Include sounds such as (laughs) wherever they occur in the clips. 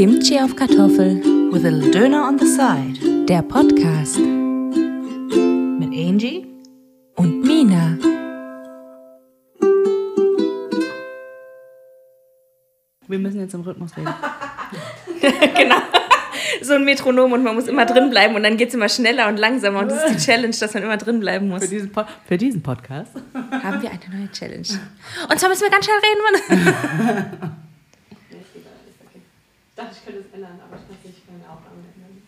Kimchi auf Kartoffel. With a little Döner on the side. Der Podcast. Mit Angie und Mina. Wir müssen jetzt im Rhythmus reden. (laughs) (laughs) genau. So ein Metronom und man muss immer drin bleiben und dann geht es immer schneller und langsamer und das ist die Challenge, dass man immer drin bleiben muss. Für diesen, po für diesen Podcast haben wir eine neue Challenge. Und zwar müssen wir ganz schnell reden. es (laughs) ändern, aber ich dachte, ich kann auch ändern.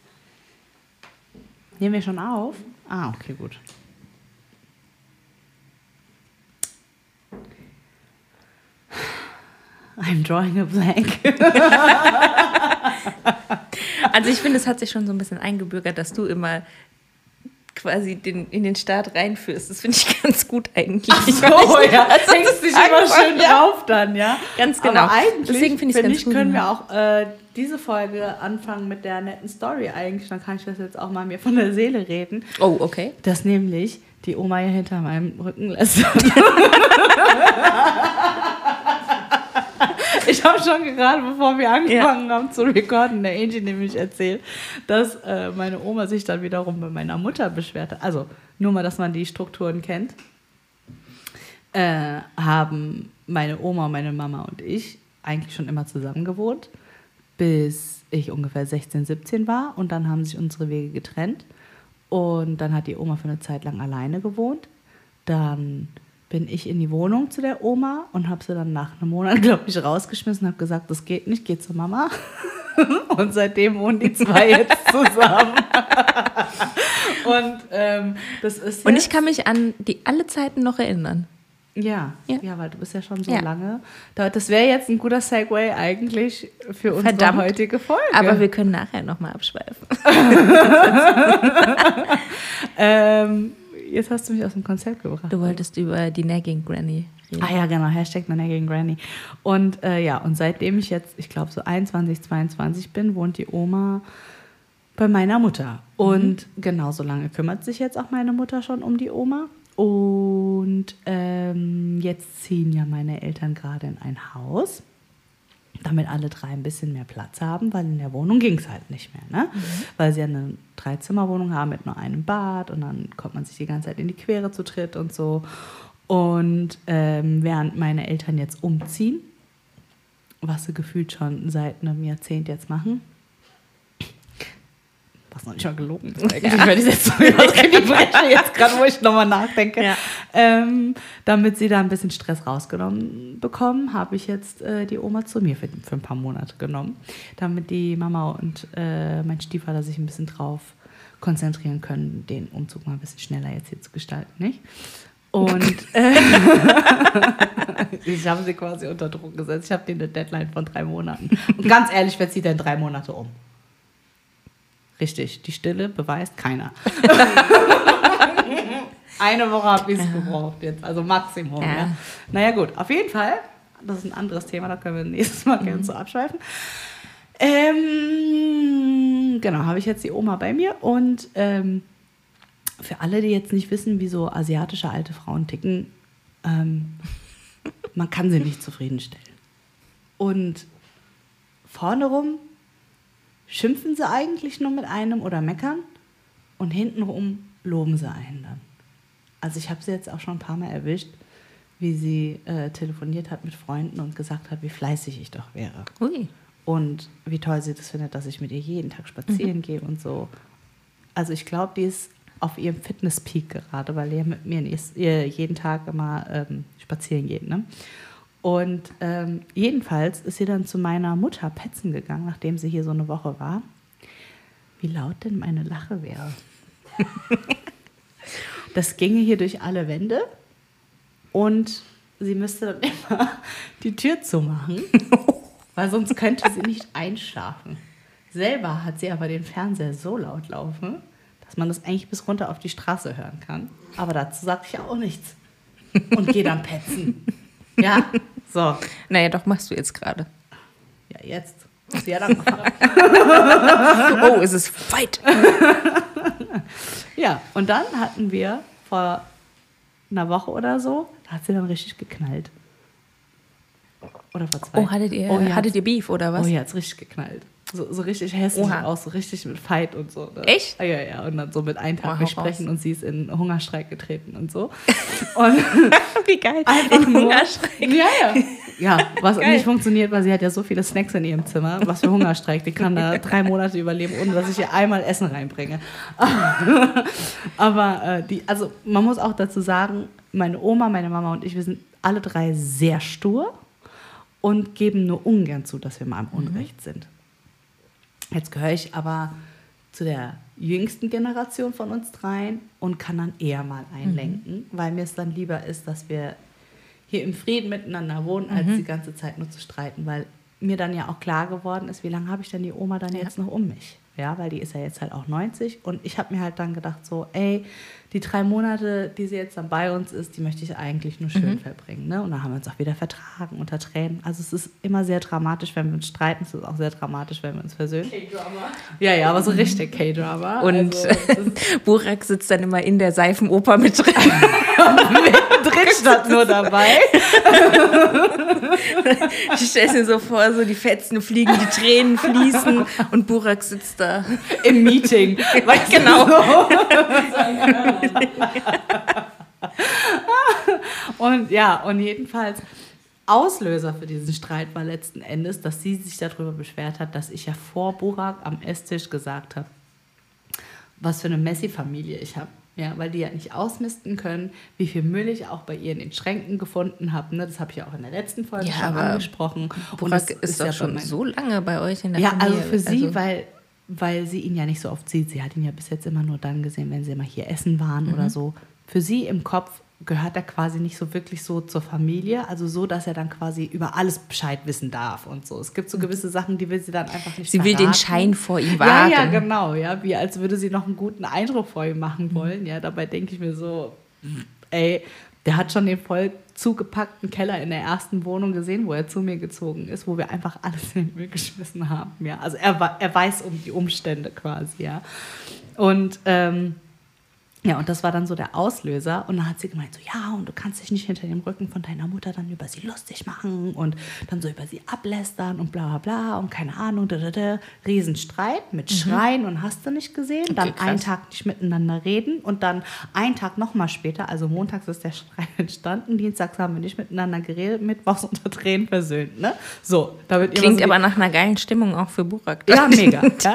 Nehmen wir schon auf? Ah, okay, gut. I'm drawing a blank. (laughs) also ich finde, es hat sich schon so ein bisschen eingebürgert, dass du immer quasi den, in den Start reinführst. Das finde ich (laughs) ganz gut eigentlich. Ach so, ja. Also, Hängst dich immer schön ja. drauf dann, ja? Ganz genau. Aber eigentlich, Deswegen finde find ich, können wir auch äh, diese Folge anfangen mit der netten Story eigentlich. Dann kann ich das jetzt auch mal mir von der Seele reden. Oh, okay. Dass nämlich die Oma hier hinter meinem Rücken lässt. (laughs) ich habe schon gerade, bevor wir angefangen ja. haben zu recorden, der Angie nämlich erzählt, dass äh, meine Oma sich dann wiederum bei meiner Mutter beschwerte. Also nur mal, dass man die Strukturen kennt. Äh, haben meine Oma, meine Mama und ich eigentlich schon immer zusammen gewohnt, bis ich ungefähr 16, 17 war. Und dann haben sich unsere Wege getrennt. Und dann hat die Oma für eine Zeit lang alleine gewohnt. Dann bin ich in die Wohnung zu der Oma und habe sie dann nach einem Monat, (laughs) glaube ich, rausgeschmissen, habe gesagt, das geht nicht, geh zur Mama. (laughs) und seitdem wohnen die zwei jetzt (laughs) zusammen. und ähm, das ist. Und ich kann mich an die alle Zeiten noch erinnern. Ja, ja, ja, weil du bist ja schon so ja. lange. Das wäre jetzt ein guter Segway eigentlich für unsere Verdammt. heutige Folge. Aber wir können nachher nochmal abschweifen. ähm, jetzt hast du mich aus dem Konzept gebracht. Du wolltest über die Nagging Granny reden. Ah ja, genau, Hashtag Nagging Granny. Und äh, ja, und seitdem ich jetzt, ich glaube so 21, 22 bin, wohnt die Oma bei meiner Mutter. Und mhm. genauso lange kümmert sich jetzt auch meine Mutter schon um die Oma. Und ähm, jetzt ziehen ja meine Eltern gerade in ein Haus damit alle drei ein bisschen mehr Platz haben, weil in der Wohnung ging es halt nicht mehr. Ne? Mhm. Weil sie eine Dreizimmerwohnung haben mit nur einem Bad und dann kommt man sich die ganze Zeit in die Quere zu dritt und so. Und ähm, während meine Eltern jetzt umziehen, was sie gefühlt schon seit einem Jahrzehnt jetzt machen, was noch nicht mal gelogen ist eigentlich, ich jetzt so (laughs) die jetzt gerade, wo ich nochmal nachdenke. Ja. Ähm, damit sie da ein bisschen Stress rausgenommen bekommen, habe ich jetzt äh, die Oma zu mir für, für, ein paar Monate genommen, damit die Mama und äh, mein Stiefvater sich ein bisschen drauf konzentrieren können, den Umzug mal ein bisschen schneller jetzt hier zu gestalten, nicht? Und äh, (laughs) ich habe sie quasi unter Druck gesetzt. Ich habe denen eine Deadline von drei Monaten. Und ganz ehrlich, wer zieht denn drei Monate um? Richtig, die Stille beweist keiner. (laughs) Eine Woche habe ich es gebraucht jetzt, also Maximum. Ja. ja. Naja gut, auf jeden Fall, das ist ein anderes Thema, da können wir nächstes Mal mhm. gerne so abschweifen. Ähm, genau, habe ich jetzt die Oma bei mir und ähm, für alle, die jetzt nicht wissen, wie so asiatische alte Frauen ticken, ähm, (laughs) man kann sie nicht zufriedenstellen. Und vorne rum schimpfen sie eigentlich nur mit einem oder meckern und hintenrum loben sie einen dann. Also ich habe sie jetzt auch schon ein paar Mal erwischt, wie sie äh, telefoniert hat mit Freunden und gesagt hat, wie fleißig ich doch wäre. Ui. Und wie toll sie das findet, dass ich mit ihr jeden Tag spazieren mhm. gehe und so. Also ich glaube, die ist auf ihrem Fitness-Peak gerade, weil er mit mir jeden Tag immer ähm, spazieren geht. Ne? Und ähm, jedenfalls ist sie dann zu meiner Mutter petzen gegangen, nachdem sie hier so eine Woche war. Wie laut denn meine Lache wäre. (laughs) das ginge hier durch alle Wände und sie müsste dann (laughs) immer die Tür zumachen, (laughs) weil sonst könnte sie nicht einschlafen. Selber hat sie aber den Fernseher so laut laufen, dass man das eigentlich bis runter auf die Straße hören kann. Aber dazu sage ich ja auch nichts und gehe dann petzen. Ja, so. Naja, doch machst du jetzt gerade. Ja, jetzt. Hat angefangen. (laughs) oh, es ist weit. ja, und dann hatten wir vor einer Woche oder so, da hat sie dann richtig geknallt. Oder vor zwei. Oh, hattet ihr, oh, ja, hattet ihr Beef oder was? Oh ja, hat es richtig geknallt. So, so richtig hässlich Oha. aus, so richtig mit Fight und so. Ne? Echt? Ja, ja. Und dann so mit einem Tag hau nicht sprechen raus. und sie ist in Hungerstreik getreten und so. (laughs) Und (laughs) Wie geil. Einfach In nur- Hungerstreik. Ja, ja. (laughs) Ja, was Geil. nicht funktioniert, weil sie hat ja so viele Snacks in ihrem Zimmer. Was für Hungerstreik. Die kann da drei Monate überleben, ohne dass ich ihr einmal Essen reinbringe. Aber äh, die, also man muss auch dazu sagen, meine Oma, meine Mama und ich, wir sind alle drei sehr stur und geben nur ungern zu, dass wir mal im Unrecht sind. Jetzt gehöre ich aber zu der jüngsten Generation von uns dreien und kann dann eher mal einlenken, weil mir es dann lieber ist, dass wir hier im Frieden miteinander wohnen, als die ganze Zeit nur zu streiten, weil mir dann ja auch klar geworden ist, wie lange habe ich denn die Oma dann jetzt noch um mich? Ja, weil die ist ja jetzt halt auch 90 und ich habe mir halt dann gedacht so, ey, die drei Monate, die sie jetzt dann bei uns ist, die möchte ich eigentlich nur schön verbringen. Ne? Und dann haben wir uns auch wieder vertragen unter Tränen. Also es ist immer sehr dramatisch, wenn wir uns streiten. Es ist auch sehr dramatisch, wenn wir uns versöhnen. Ja, ja, aber so richtig K-Drama. Und also, (laughs) Burak sitzt dann immer in der Seifenoper mit drin. (laughs) statt nur dabei. (laughs) Ich stelle mir so vor, so die Fetzen fliegen, die Tränen fließen und Burak sitzt da. Im Meeting. Weißt du, Genau. so. (laughs) und ja, und jedenfalls Auslöser für diesen Streit war letzten Endes, dass sie sich darüber beschwert hat, dass ich ja vor Burak am Esstisch gesagt habe, was für eine Messi-Familie ich habe. Ja, weil die ja nicht ausmisten können, wie viel Müll ich auch bei ihr in den Schränken gefunden habe. Ne? Das habe ich ja auch in der letzten Folge Ja, schon angesprochen. Und Burak das ist, doch ja schon mein- so lange bei euch in der ja, Familie. also für sie, Also- weil, weil sie ihn ja nicht so oft sieht. Sie hat ihn ja bis jetzt immer nur dann gesehen, wenn sie mal hier essen waren Mhm. oder so. Für sie im Kopf gehört er quasi nicht so wirklich so zur Familie. Also so, dass er dann quasi über alles Bescheid wissen darf und so. Es gibt so gewisse Sachen, die will sie dann einfach nicht Mhm. Sie will den verraten. Schein vor ihm Ja, wahren. ja, genau, ja, wie als würde sie noch einen guten Eindruck vor ihm machen wollen. Ja, dabei denke ich mir so, ey, der hat schon den voll zugepackten Keller in der ersten Wohnung gesehen, wo er zu mir gezogen ist, wo wir einfach alles in den Müll geschmissen haben. Ja, also er, er weiß um die Umstände quasi, ja. Und ähm, ja, und das war dann so der Auslöser. Und dann hat sie gemeint, so, ja, und du kannst dich nicht hinter dem Rücken von deiner Mutter dann über sie lustig machen und dann so über sie ablästern und bla bla bla und keine Ahnung, da, da, da. Riesenstreit mit Schreien und hast du nicht gesehen. Dann Mhm. krass. einen Tag nicht miteinander reden und dann einen Tag nochmal später, also montags ist der (laughs) Streit entstanden, dienstags haben wir nicht miteinander geredet, mittwochs unter Tränen versöhnt, ne? So, damit Klingt was- aber nach einer geilen Stimmung auch für Burak. ja, (laughs) mega. Ja.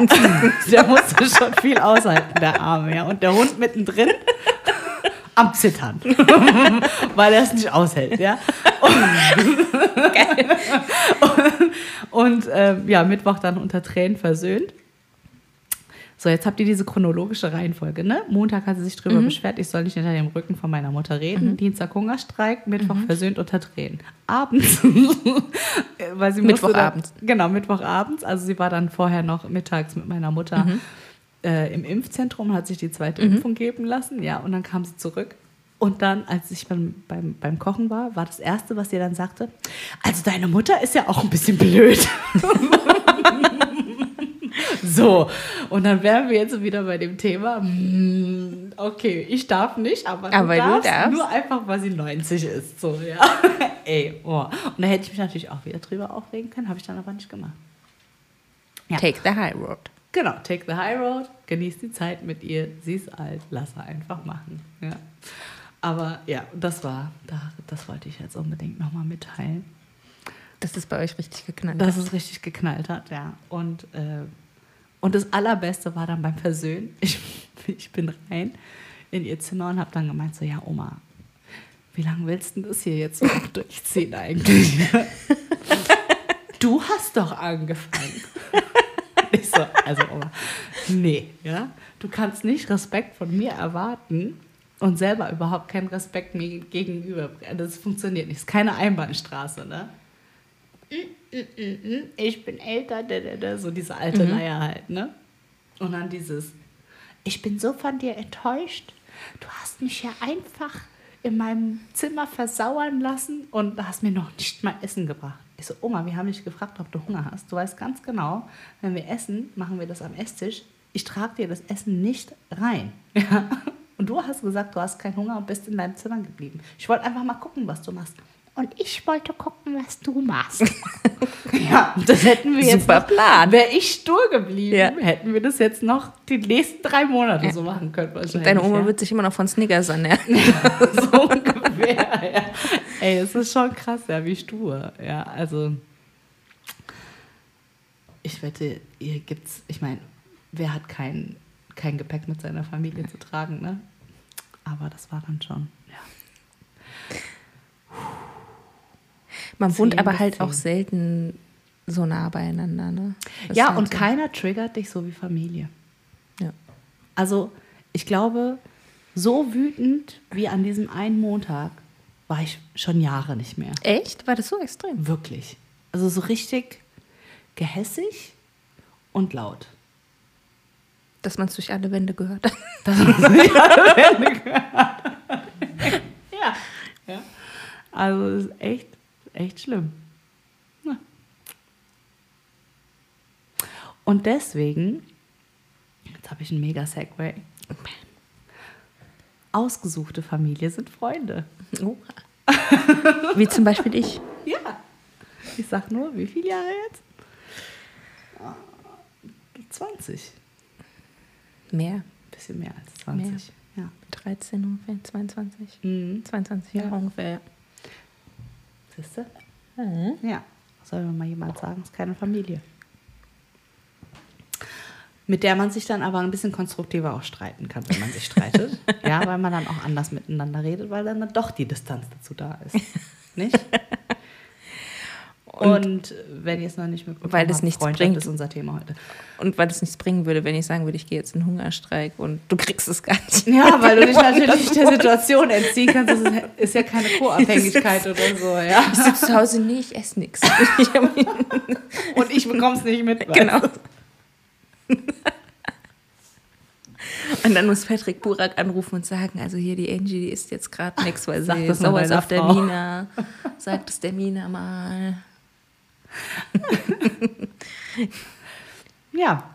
Der musste schon viel aushalten, der Arme. Ja. Und der Hund mittendrin (laughs) am Zittern, (laughs) weil er es nicht aushält. Ja. Und, und ähm, ja, Mittwoch dann unter Tränen versöhnt. So, jetzt habt ihr diese chronologische Reihenfolge. Ne? Montag hat sie sich drüber beschwert, ich soll nicht hinter dem Rücken von meiner Mutter reden. Dienstag Hungerstreik, Mittwoch versöhnt unter Tränen. Abends, (laughs) weil sie Mittwochabends. Dann, genau, Mittwochabends. Also sie war dann vorher noch mittags mit meiner Mutter äh, im Impfzentrum, hat sich die zweite Impfung geben lassen. Ja, und dann kam sie zurück. Und dann, als ich beim, beim, beim Kochen war, war das Erste, was sie dann sagte, also deine Mutter ist ja auch ein bisschen blöd. (laughs) So, und dann wären wir jetzt wieder bei dem Thema, hm, okay, ich darf nicht, aber, Aber du du, darfst, darfst. nur einfach, weil sie 90 ist. So, ja. (laughs) Ey, oh. Und da hätte ich mich natürlich auch wieder drüber aufregen können, habe ich dann aber nicht gemacht. Ja. Take the high road. Genau, take the high road, genieß die Zeit mit ihr, sie ist alt, lass sie einfach machen. Ja. Aber ja, das war, da, das wollte ich jetzt unbedingt nochmal mitteilen. Dass es bei euch richtig geknallt Dass hat. es richtig geknallt hat, ja. Und, äh, und das Allerbeste war dann beim Versöhnen. (laughs) Ich, ich bin rein in ihr Zimmer und habe dann gemeint, so, ja, Oma, wie lange willst du das hier jetzt noch (laughs) durchziehen eigentlich? (laughs) du hast doch angefangen. Ich so, also Oma, nee, ja. Du kannst nicht Respekt von mir erwarten und selber überhaupt keinen Respekt mir gegenüber. Das funktioniert nicht. Das ist keine Einbahnstraße, ne? ich bin älter, so diese alte Leier halt, ne? Und dann dieses, ich bin so von dir enttäuscht. Du hast mich ja einfach in meinem Zimmer versauern lassen und hast mir noch nicht mal Essen gebracht. Ich so, Oma, wir haben dich gefragt, ob du Hunger hast. Du weißt ganz genau, wenn wir essen, machen wir das am Esstisch. Ich trage dir das Essen nicht rein. (laughs) Ja? Und du hast gesagt, du hast keinen Hunger und bist in deinem Zimmer geblieben. Ich wollte einfach mal gucken, was du machst. und ich wollte gucken, was du machst. (laughs) ja, das hätten wir jetzt. Super noch- Plan. Wäre ich stur geblieben, Ja. hätten wir das jetzt noch die nächsten drei Monate so machen können. Wahrscheinlich, Deine Oma ja. wird sich immer noch von Snickers ernähren. (laughs) so ungefähr. (laughs) Ja. Ey, es ist schon krass, ja, wie stur. Ja, also ich wette, ihr gibt's, ich meine, wer hat kein, kein Gepäck mit seiner Familie zu tragen, ne? Aber das war dann schon, ja. Man wohnt aber halt zehn. auch selten so nah beieinander. Ne? Das ja, halt und so. keiner triggert dich so wie Familie. Ja. Also, ich glaube, so wütend wie an diesem einen Montag war ich schon Jahre nicht mehr. Echt? War das so extrem? Wirklich. Also so richtig gehässig und laut. Dass man es durch alle Wände gehört hat. Das muss ich alle Wände gehört. (laughs) ja. ja. Also es ist echt, echt schlimm. Ja. Und deswegen, jetzt habe ich einen mega Segway. Ausgesuchte Familie sind Freunde. Wie zum Beispiel ich. (laughs) Ja. Ich sag nur, wie viele Jahre jetzt? Ah, 20. Mehr. Bisschen mehr als 20. Ja. 13 ungefähr, 22. Mhm. 22 Jahre Ja. ungefähr. Siehst du? Ja. Soll mir mal jemand sagen, ist keine Familie. Mit der man sich dann aber ein bisschen konstruktiver auch streiten kann, wenn man sich streitet. (laughs) ja, weil man dann auch anders miteinander redet, weil dann doch die Distanz dazu da ist. (laughs) Nicht? Und, wenn ihr es noch nicht mitbekommen weil das habt, nichts Freundschaft bringt. ist unser Thema heute. Und weil es nichts bringen würde, wenn ich sagen würde, ich gehe jetzt in Hungerstreik und du kriegst es gar nicht. Ja, weil du dich (laughs) natürlich der Situation entziehen kannst. Das ist- ja keine Co-Abhängigkeit oder so, ja. Ich sitze zu Hause, nee, ich esse nichts. Und ich bekomme es nicht mit. Genau. (laughs) Und dann muss Patrick Burak anrufen und sagen, also hier die Angie, die isst jetzt gerade nichts, weil sie ist deiner auf der Frau. Mina. Sagt es der Mina mal. (laughs) Ja.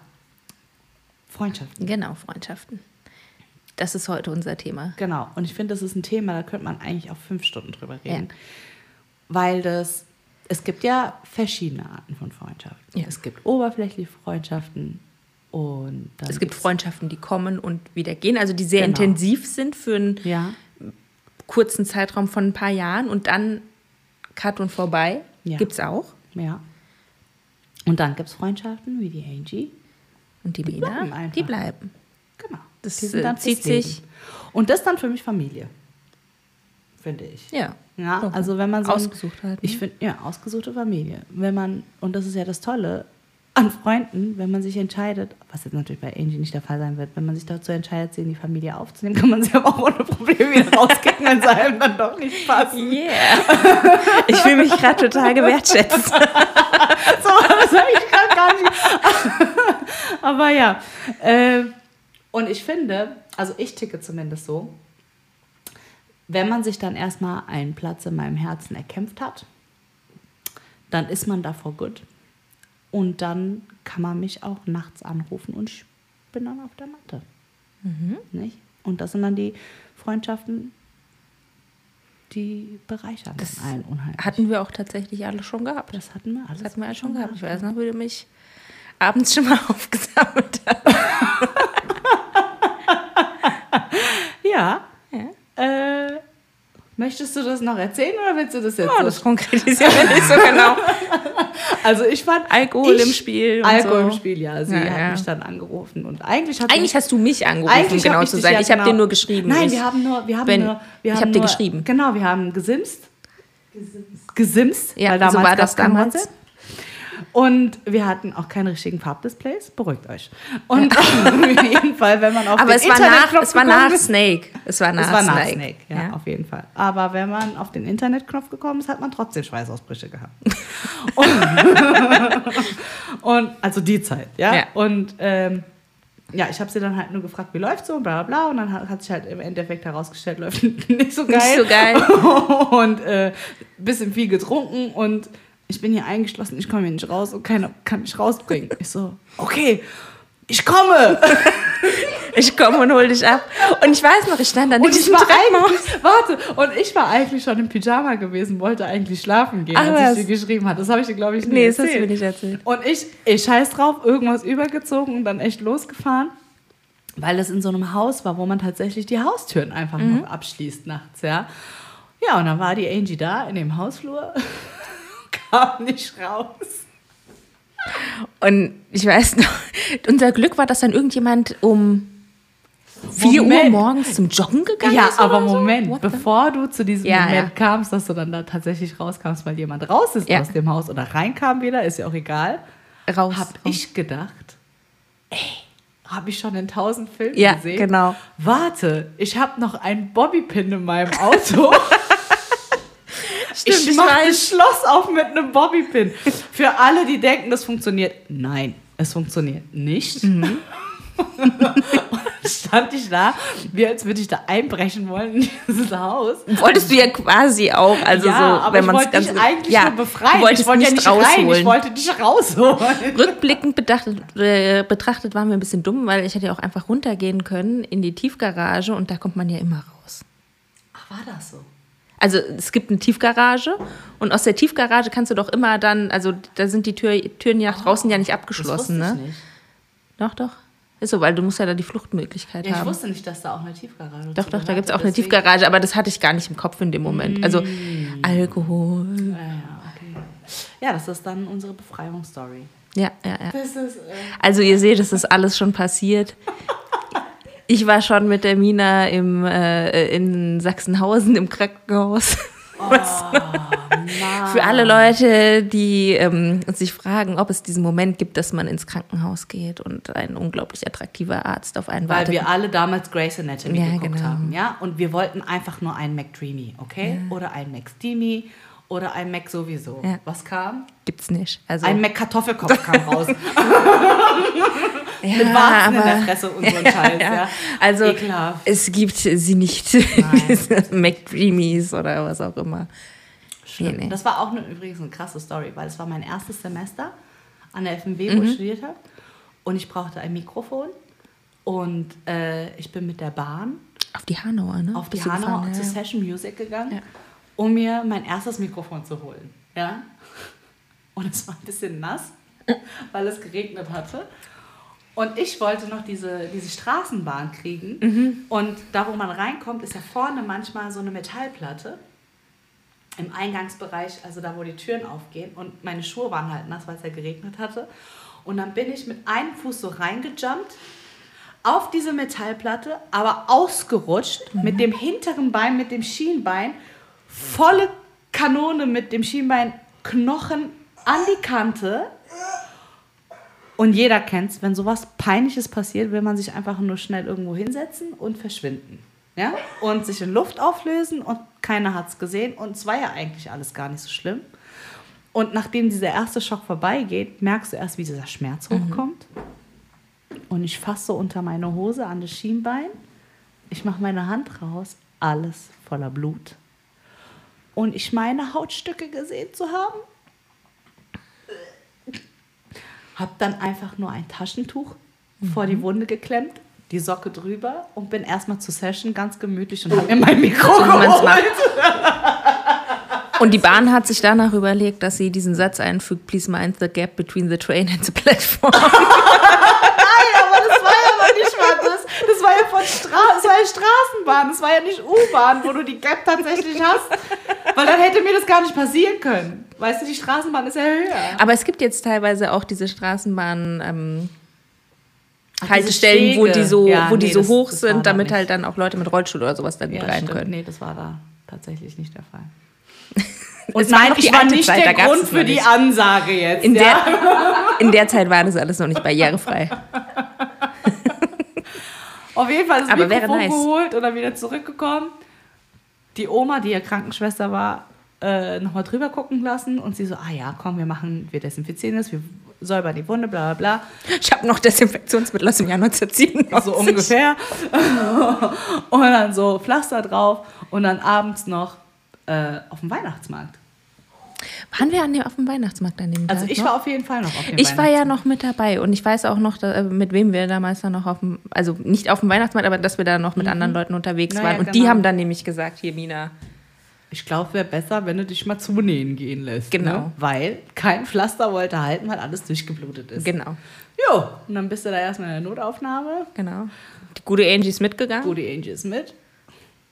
Freundschaften. Genau, Freundschaften. Das ist heute unser Thema. Genau. Und ich finde, das ist ein Thema, da könnte man eigentlich auch fünf Stunden drüber reden. Ja. Weil das, es gibt ja verschiedene Arten von Freundschaften. Ja. Es gibt oberflächliche Freundschaften und Es gibt Freundschaften, die kommen und wieder gehen, also die sehr Genau. intensiv sind für einen Ja, kurzen Zeitraum von ein paar Jahren und dann Cut und vorbei. Ja. Gibt es auch. ja. Und dann gibt es Freundschaften wie die Angie. Und die, Die Mina, bleiben einfach. die bleiben. Genau. Das, Die sind äh, dann zieht sich- Und das dann für mich Familie. Finde ich. Ja. Ja, Doch. also wenn man so. Ausgesucht halt, ne? Ich finde, ja, ausgesuchte Familie. Wenn man, und das ist ja das Tolle an Freunden, wenn man sich entscheidet, was jetzt natürlich bei Angie nicht der Fall sein wird, wenn man sich dazu entscheidet, sie in die Familie aufzunehmen, kann man sie aber auch ohne Probleme wieder (laughs) rauskicken, wenn sie einem dann doch nicht passen. Yeah. Ich fühle mich gerade total gewertschätzt. (laughs) So, das habe ich gerade gar nicht. (laughs) Aber ja. Äh, und ich finde, also ich ticke zumindest so, wenn man sich dann erstmal einen Platz in meinem Herzen erkämpft hat, dann ist man davor gut. Und dann kann man mich auch nachts anrufen und ich bin dann auf der Matte. Nicht? Und das sind dann die Freundschaften, die bereichern Das einen unheimlich. Hatten wir auch tatsächlich alle schon gehabt. das hatten wir alles. Das hatten wir alle schon gehabt. Ich weiß noch, wie du mich abends schon mal (laughs) aufgesammelt hast. (laughs) Ja. Ja. Äh, möchtest du das noch erzählen oder willst du das jetzt? Oh, so? das konkretisieren wir nicht so genau. (laughs) also ich fand Alkohol ich, im Spiel Alkohol so. im Spiel, ja. Sie Ja, hat ja. mich dann angerufen und eigentlich hat Eigentlich hast du mich angerufen, um genau ich zu sein. ja ich habe genau- dir nur geschrieben. Nein, ich, wir haben nur, wir haben wenn- nur, wir ich haben hab dir nur, geschrieben. Genau, wir haben gesimst. Gesimst, Ja, weil so damals war gab's das damals. WhatsApp. Und wir hatten auch keine richtigen Farbdisplays. Beruhigt euch. Und (laughs) auf jeden Fall, wenn man auf aber den es war, nach, es war nach ist- Snake. Es war nach es war nach Snake. Snake, ja, Ja. auf jeden Fall. Aber wenn man auf den Internetknopf gekommen ist, hat man trotzdem Schweißausbrüche gehabt. (laughs) und, und also die Zeit, ja. Ja. Und ähm, ja, ich habe sie dann halt nur gefragt, wie läuft so, bla bla bla. Und dann hat, hat sich halt im Endeffekt herausgestellt, (laughs) läuft nicht so geil. Nicht so geil. und äh, bisschen viel getrunken und ich bin hier eingeschlossen, ich komme hier nicht raus und keiner kann mich rausbringen. Ich so, okay. ich komme. (laughs) Ich komme und hol dich ab. Und ich weiß noch, ich stand dann in Und ich diesem Treppenhaus. warte, und ich war eigentlich schon im Pyjama gewesen, wollte eigentlich schlafen gehen, Ach, als was? ich dir geschrieben habe. Das habe ich dir, glaube ich, nie Nee, das hast erzählt. du nicht erzählt. Und ich, ich scheiß drauf, irgendwas übergezogen und dann echt losgefahren, weil das in so einem Haus war, wo man tatsächlich die Haustüren einfach noch abschließt nachts, ja. Ja, und dann war die Angie da in dem Hausflur, kam nicht raus. Und ich weiß noch, unser Glück war, dass dann irgendjemand um 4 Uhr morgens zum Joggen gegangen Ja, ist. aber oder so. Moment, the- bevor du zu diesem Ja, Moment ja. kamst, dass du dann da tatsächlich rauskamst, weil jemand raus ist Ja. aus dem Haus oder reinkam wieder, ist ja auch egal, raus. hab ich gedacht, ey, habe ich schon in tausend Filmen Ja, gesehen. genau. Warte, ich habe noch einen Bobbypin in meinem Auto. (laughs) Stimmt, ich mache das Schloss auf mit einem Bobbypin. Für alle, die denken, das funktioniert. Nein, es funktioniert nicht. Mhm. (laughs) Stand ich da, wie als würde ich da einbrechen wollen in dieses Haus. Wolltest du ja quasi auch, also ja, so, aber wenn man es ganz dich eigentlich ja, nur befreien. Du wolltest ich wollte ja nicht nicht rein, rausholen. ich wollte dich rausholen. Rückblickend betrachtet, äh, betrachtet waren wir ein bisschen dumm, weil ich hätte ja auch einfach runtergehen können in die Tiefgarage und da kommt man ja immer raus. Ach, war das so? Also es gibt eine Tiefgarage und aus der Tiefgarage kannst du doch immer dann, also da sind die Tür, Türen ja draußen ja nicht abgeschlossen, das wusste ne? ich nicht. Doch, doch. Ist so, weil du musst ja da die Fluchtmöglichkeit Ja, ich haben. wusste nicht, dass da auch eine Tiefgarage Doch, zu doch, da gibt es auch eine Tiefgarage, aber das hatte ich gar nicht im Kopf in dem Moment. Also Mm. Alkohol. Ja, okay. Ja, das ist dann unsere Befreiungsstory. Ja, ja, ja. Ist, äh, Also ihr seht, es ist alles schon passiert. (laughs) Ich war schon mit der Mina im, äh, in Sachsenhausen im Krankenhaus. (laughs) Für alle Leute, die ähm, sich fragen, ob es diesen Moment gibt, dass man ins Krankenhaus geht und ein unglaublich attraktiver Arzt auf einen weil wartet. wir alle damals Grey's Anatomy Ja, geguckt genau. haben, ja? Und wir wollten einfach nur einen McDreamy, okay? Oder einen McSteamy oder einen Mac sowieso. Ja. Was kam? Gibt's nicht. Also, Ein Mac-Kartoffelkopf kam (laughs) raus. (laughs) ja, Mit Warzen in der Fresse und so ein (laughs) Scheiß, ja. Also Ekelhaft. es gibt sie nicht, diese McDreamies oder was auch immer. Nee, nee. Das war auch eine, übrigens eine krasse Story, weil es war mein erstes Semester an der FMW, wo Mhm. ich studiert habe. Und ich brauchte ein Mikrofon. Und äh, ich bin mit der Bahn Auf die Hanauer, ne? auf die Bist du Hanau gefahren, zu ja. Session Music gegangen, Ja. Um mir mein erstes Mikrofon zu holen. Ja? Und es war ein bisschen nass, weil es geregnet hatte. Und ich wollte noch diese, diese Straßenbahn kriegen. Mhm. Und da, wo man reinkommt, ist ja vorne manchmal so eine Metallplatte im Eingangsbereich, also da, wo die Türen aufgehen. Und meine Schuhe waren halt nass, weil es ja geregnet hatte. Und dann bin ich mit einem Fuß so reingejumpt auf diese Metallplatte, aber ausgerutscht mit dem hinteren Bein, mit dem Schienbein, volle Kanone mit dem Schienbein, Knochen an die Kante. Und jeder kennt's, wenn sowas Peinliches passiert, will man sich einfach nur schnell irgendwo hinsetzen und verschwinden. Ja? Und sich in Luft auflösen und keiner hat's gesehen. Und es war ja eigentlich alles gar nicht so schlimm. Und nachdem dieser erste Schock vorbeigeht, merkst du erst, wie dieser Schmerz hochkommt. Und ich fasse unter meine Hose an das Schienbein. Ich mache meine Hand raus, alles voller Blut. Und ich meine Hautstücke gesehen zu haben. Hab dann einfach nur ein Taschentuch vor die Wunde geklemmt, die Socke drüber und bin erstmal zur Session ganz gemütlich und hab mir mein Mikro So wie man's geholt. macht. Und die Bahn hat sich danach überlegt, dass sie diesen Satz einfügt, please mind the gap between the train and the platform. (laughs) aber das war noch nicht mal das. Das war ja von Stra das war ja Straßenbahn, das war ja nicht U-Bahn, wo du die Gap tatsächlich hast. Weil dann hätte mir das gar nicht passieren können. Weißt du, die Straßenbahn ist ja höher. Aber es gibt jetzt teilweise auch diese Straßenbahn ähm, Ach, Haltestellen, wo die so, Ja, wo die nee, so das- hoch das sind, da damit nicht. halt dann auch Leute mit Rollstuhl oder sowas da gut Ja, rein stimmt. können. Nee, das war da tatsächlich nicht der Fall. (laughs) Und nein, ich war nicht Zeit, der Grund für die. Ansage jetzt. In, ja? der, (laughs) in der Zeit war das alles noch nicht barrierefrei. (laughs) Auf jeden Fall das Aber Mikrofon nice. geholt und dann wieder zurückgekommen. Die Oma, die ja Krankenschwester war, äh, nochmal drüber gucken lassen und sie so, ah ja, komm, wir machen, wir desinfizieren das, wir säubern die Wunde, bla bla bla. Ich habe noch Desinfektionsmittel aus dem Jahr 1997. so ungefähr. (laughs) und dann so Pflaster drauf und dann abends noch äh, auf dem Weihnachtsmarkt. Waren wir an dem, auf dem Weihnachtsmarkt an dem Also Tag ich noch? war auf jeden Fall noch auf dem Ich war ja noch mit dabei und ich weiß auch noch, da, äh, mit wem wir damals dann noch auf dem, also nicht auf dem Weihnachtsmarkt, aber dass wir da noch mit anderen Leuten unterwegs Naja, waren. Und die genau. haben dann nämlich gesagt, hier Mina, Ich glaube, wäre besser, wenn du dich mal zu nähen gehen lässt. Genau. Ne? Weil kein Pflaster wollte halten, weil alles durchgeblutet ist. genau, Jo, und dann bist du da erstmal in der Notaufnahme. genau. Die gute Angie ist mitgegangen. Gute Angie ist mit.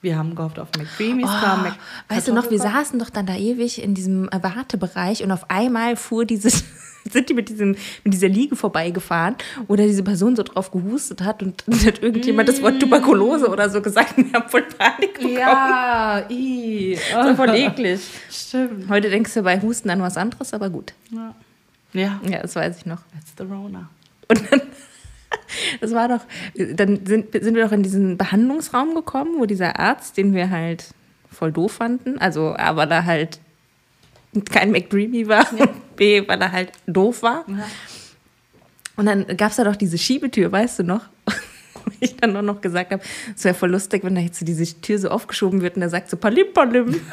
Wir haben gehofft auf McCreamies. kam Mac Oh, Weißt du noch, wir saßen doch dann da ewig in diesem äh, Wartebereich und auf einmal fuhr dieses, (laughs) sind die mit, diesem, mit dieser Liege vorbeigefahren, wo da diese Person so drauf gehustet hat und dann hat irgendjemand das Wort Tuberkulose oder so gesagt und wir haben voll Panik bekommen. Ja, i. Das war voll (laughs) eklig. Stimmt. Heute denkst du bei Husten an was anderes, aber gut. Ja. ja, Ja, das weiß ich noch. that's the Rona. Und dann, das war doch, dann sind, sind wir doch in diesen Behandlungsraum gekommen, wo dieser Arzt, den wir halt voll doof fanden, also aber da halt kein McDreamy war und B, weil er halt doof war. Ja. Und dann gab es da doch diese Schiebetür, weißt du noch? (laughs) Wo ich dann nur noch gesagt habe, es wäre voll lustig, wenn da jetzt so diese Tür so aufgeschoben wird und er sagt so Palim Palim. (laughs)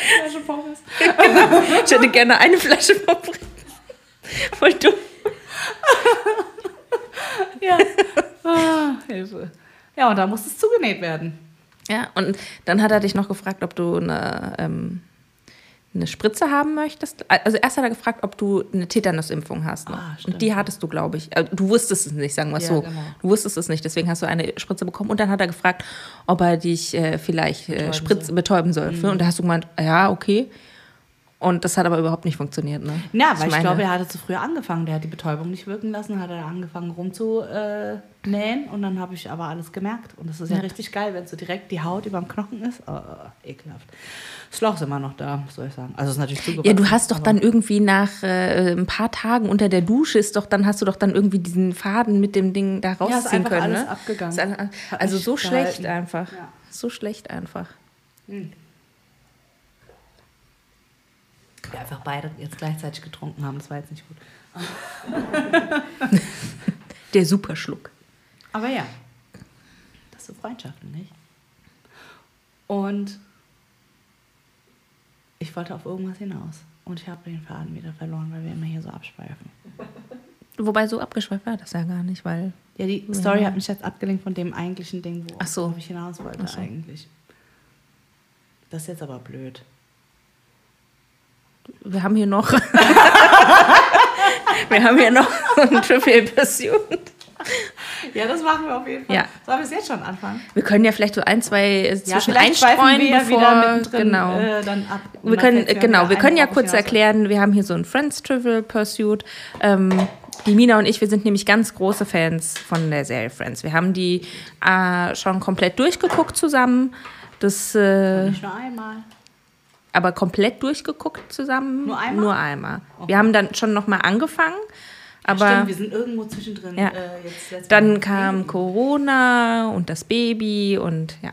(laughs) Flasche Pommes. Ich hätte gerne eine Flasche Pommes. Voll dumm. (laughs) Ja. Ah, Hilfe. Ja, und da muss es zugenäht werden. Ja, und dann hat er dich noch gefragt, ob du eine, ähm, eine Spritze haben möchtest. Also erst hat er gefragt, ob du eine Tetanusimpfung hast. Noch. Ah, und die hattest du, glaube ich. Äh, Du wusstest es nicht, sagen wir es Ja, so. genau. Du wusstest es nicht, deswegen hast du eine Spritze bekommen. Und dann hat er gefragt, ob er dich äh, vielleicht äh, Betäuben Spritz, soll. Mhm. betäuben soll. Und da hast du gemeint, ja, okay. Und das hat aber überhaupt nicht funktioniert. Ne? Ja, weil ich, meine- glaube, er hatte zu früh angefangen. Der hat die Betäubung nicht wirken lassen, hat er angefangen rumzunähen und dann habe ich aber alles gemerkt. Und das ist ja, Ja. richtig geil, wenn so direkt die Haut über dem Knochen ist. Oh, ekelhaft. Das Loch ist immer noch da, soll ich sagen. Also es ist natürlich zugewachsen. Ja, du hast doch dann irgendwie nach äh, ein paar Tagen unter der Dusche ist doch, dann hast du doch dann irgendwie diesen Faden mit dem Ding da ist rausziehen einfach können. alles ne? abgegangen. Ist also nicht so gehalten. schlecht einfach. Ja. So schlecht einfach. Wir einfach beide jetzt gleichzeitig getrunken haben. Das war jetzt nicht gut. (laughs) Der Superschluck. Aber ja, das sind Freundschaften, nicht? Und ich wollte auf irgendwas hinaus. Und ich habe den Faden wieder verloren, weil wir immer hier so abschweifen. Wobei so abgeschweift war das ja gar nicht, weil Ja, die Story hat mich jetzt abgelenkt von dem eigentlichen Ding, wo Ach so. ich hinaus wollte so. eigentlich. Das ist jetzt aber blöd. Wir haben hier noch. (laughs) wir haben hier noch ein Trivial Pursuit. Ja, das machen wir auf jeden Fall. Ja. Sollen wir es jetzt schon anfangen? Wir können ja vielleicht so ein, zwei äh, zwischen einstreuen, wir ja bevor, wieder mittendrin genau. äh, dann ab. Und Wir können, mir genau, wir können ja kurz erklären, wir haben hier so ein Friends Trivial Pursuit. Ähm, die Mina und ich, wir sind nämlich ganz große Fans von der Serie Friends. Wir haben die äh, schon komplett durchgeguckt zusammen. Das, äh, Nicht nur einmal. Aber komplett durchgeguckt zusammen. Nur einmal? Nur einmal. Wir haben dann schon nochmal angefangen, aber Stimmt, wir sind irgendwo zwischendrin. Ja. Äh, jetzt dann Mal. kam Corona und das Baby und ja.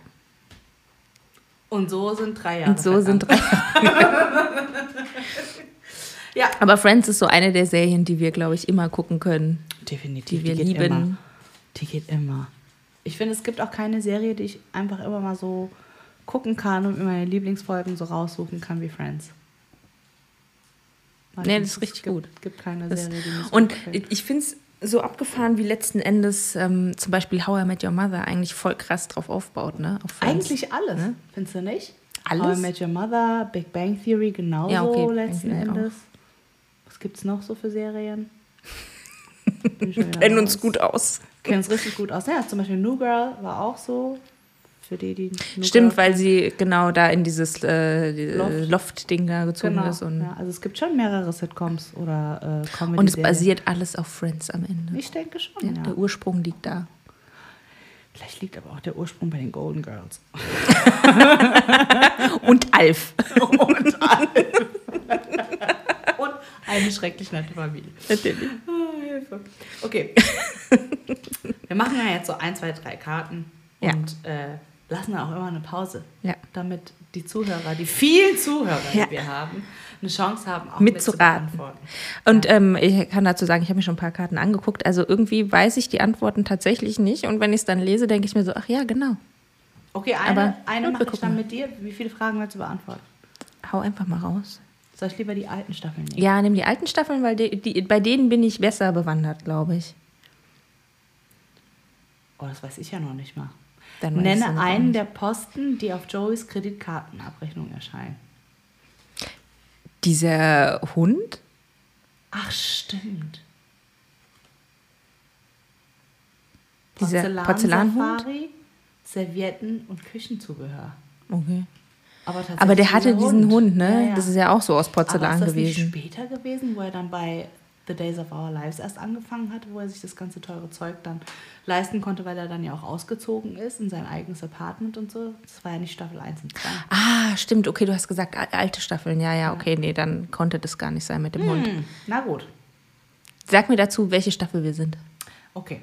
Und so sind drei Jahre. Und so sind drei. (laughs) Ja. Aber Friends ist so eine der Serien, die wir, glaube ich, immer gucken können. Definitiv. Die wir geht lieben. Immer. Die geht immer. Ich finde, es gibt auch keine Serie, die ich einfach immer mal so gucken kann und mir meine Lieblingsfolgen so raussuchen kann wie Friends. Weiß Nee, das ist es richtig gibt, gut. gibt keine Das, Serie, die und ich finde es so abgefahren, wie letzten Endes ähm, zum Beispiel How I Met Your Mother eigentlich voll krass drauf aufbaut, ne? Auf. Eigentlich alles, Ne? findest du nicht? Alles? How I Met Your Mother, Big Bang Theory genauso Ja, okay, letzten Theory auch. Endes. Was gibt es noch so für Serien? (laughs) Wieder kennen uns gut aus. Kennen uns richtig gut aus. Ja, zum Beispiel New Girl war auch so. Für die, die Stimmt, weil sie genau da in dieses äh, die- Loft. Loft-Ding da gezogen Genau. ist. Und, ja, also es gibt schon mehrere Sitcoms oder äh, comedy und es basiert alles auf Friends am Ende. Ich denke schon, Ja, ja. Der Ursprung liegt da. Vielleicht liegt aber auch der Ursprung bei den Golden Girls. (laughs) Und Alf. Und alle. Und eine schrecklich nette Familie. Natürlich. Ah, Hilfe. Okay. (laughs) Wir machen ja jetzt so ein, zwei, drei Karten Ja. und äh, lassen auch immer eine Pause. Ja. Damit die Zuhörer, die vielen Zuhörer, Ja. die wir haben, eine Chance haben, auch Mitzuraten. mitzubeantworten. Und ähm, ich kann dazu sagen, ich habe mir schon ein paar Karten angeguckt. Also irgendwie weiß ich die Antworten tatsächlich nicht. Und wenn ich es dann lese, denke ich mir so, ach ja, genau. Okay, eine, Aber eine mache wir ich dann mit dir. Wie viele Fragen willst du beantworten? Hau einfach mal raus. Soll ich lieber die alten Staffeln nehmen? Ja, nimm die alten Staffeln, weil die, die, bei denen bin ich besser bewandert, glaube ich. Oh, das weiß ich ja noch nicht mal. Nenne einen der Posten, die auf Joeys Kreditkartenabrechnung erscheinen. Dieser Hund? Ach, stimmt. Dieser Porzellanhund? Safari, Servietten und Küchenzubehör. Okay. Aber, Aber der hatte diesen Hund, ne? Ja, ja. Das ist ja auch so aus Porzellan Aber ist das gewesen. nicht später gewesen, wo er dann bei The Days of Our Lives erst angefangen hat, wo er sich das ganze teure Zeug dann leisten konnte, weil er dann ja auch ausgezogen ist in sein eigenes Apartment und so. Das war ja nicht Staffel 1 und 2. Ah, stimmt. Okay, du hast gesagt al- alte Staffeln. Ja, ja, okay. Nee, dann konnte das gar nicht sein mit dem Hund. Hm, na gut. Sag mir dazu, welche Staffel wir sind. Okay.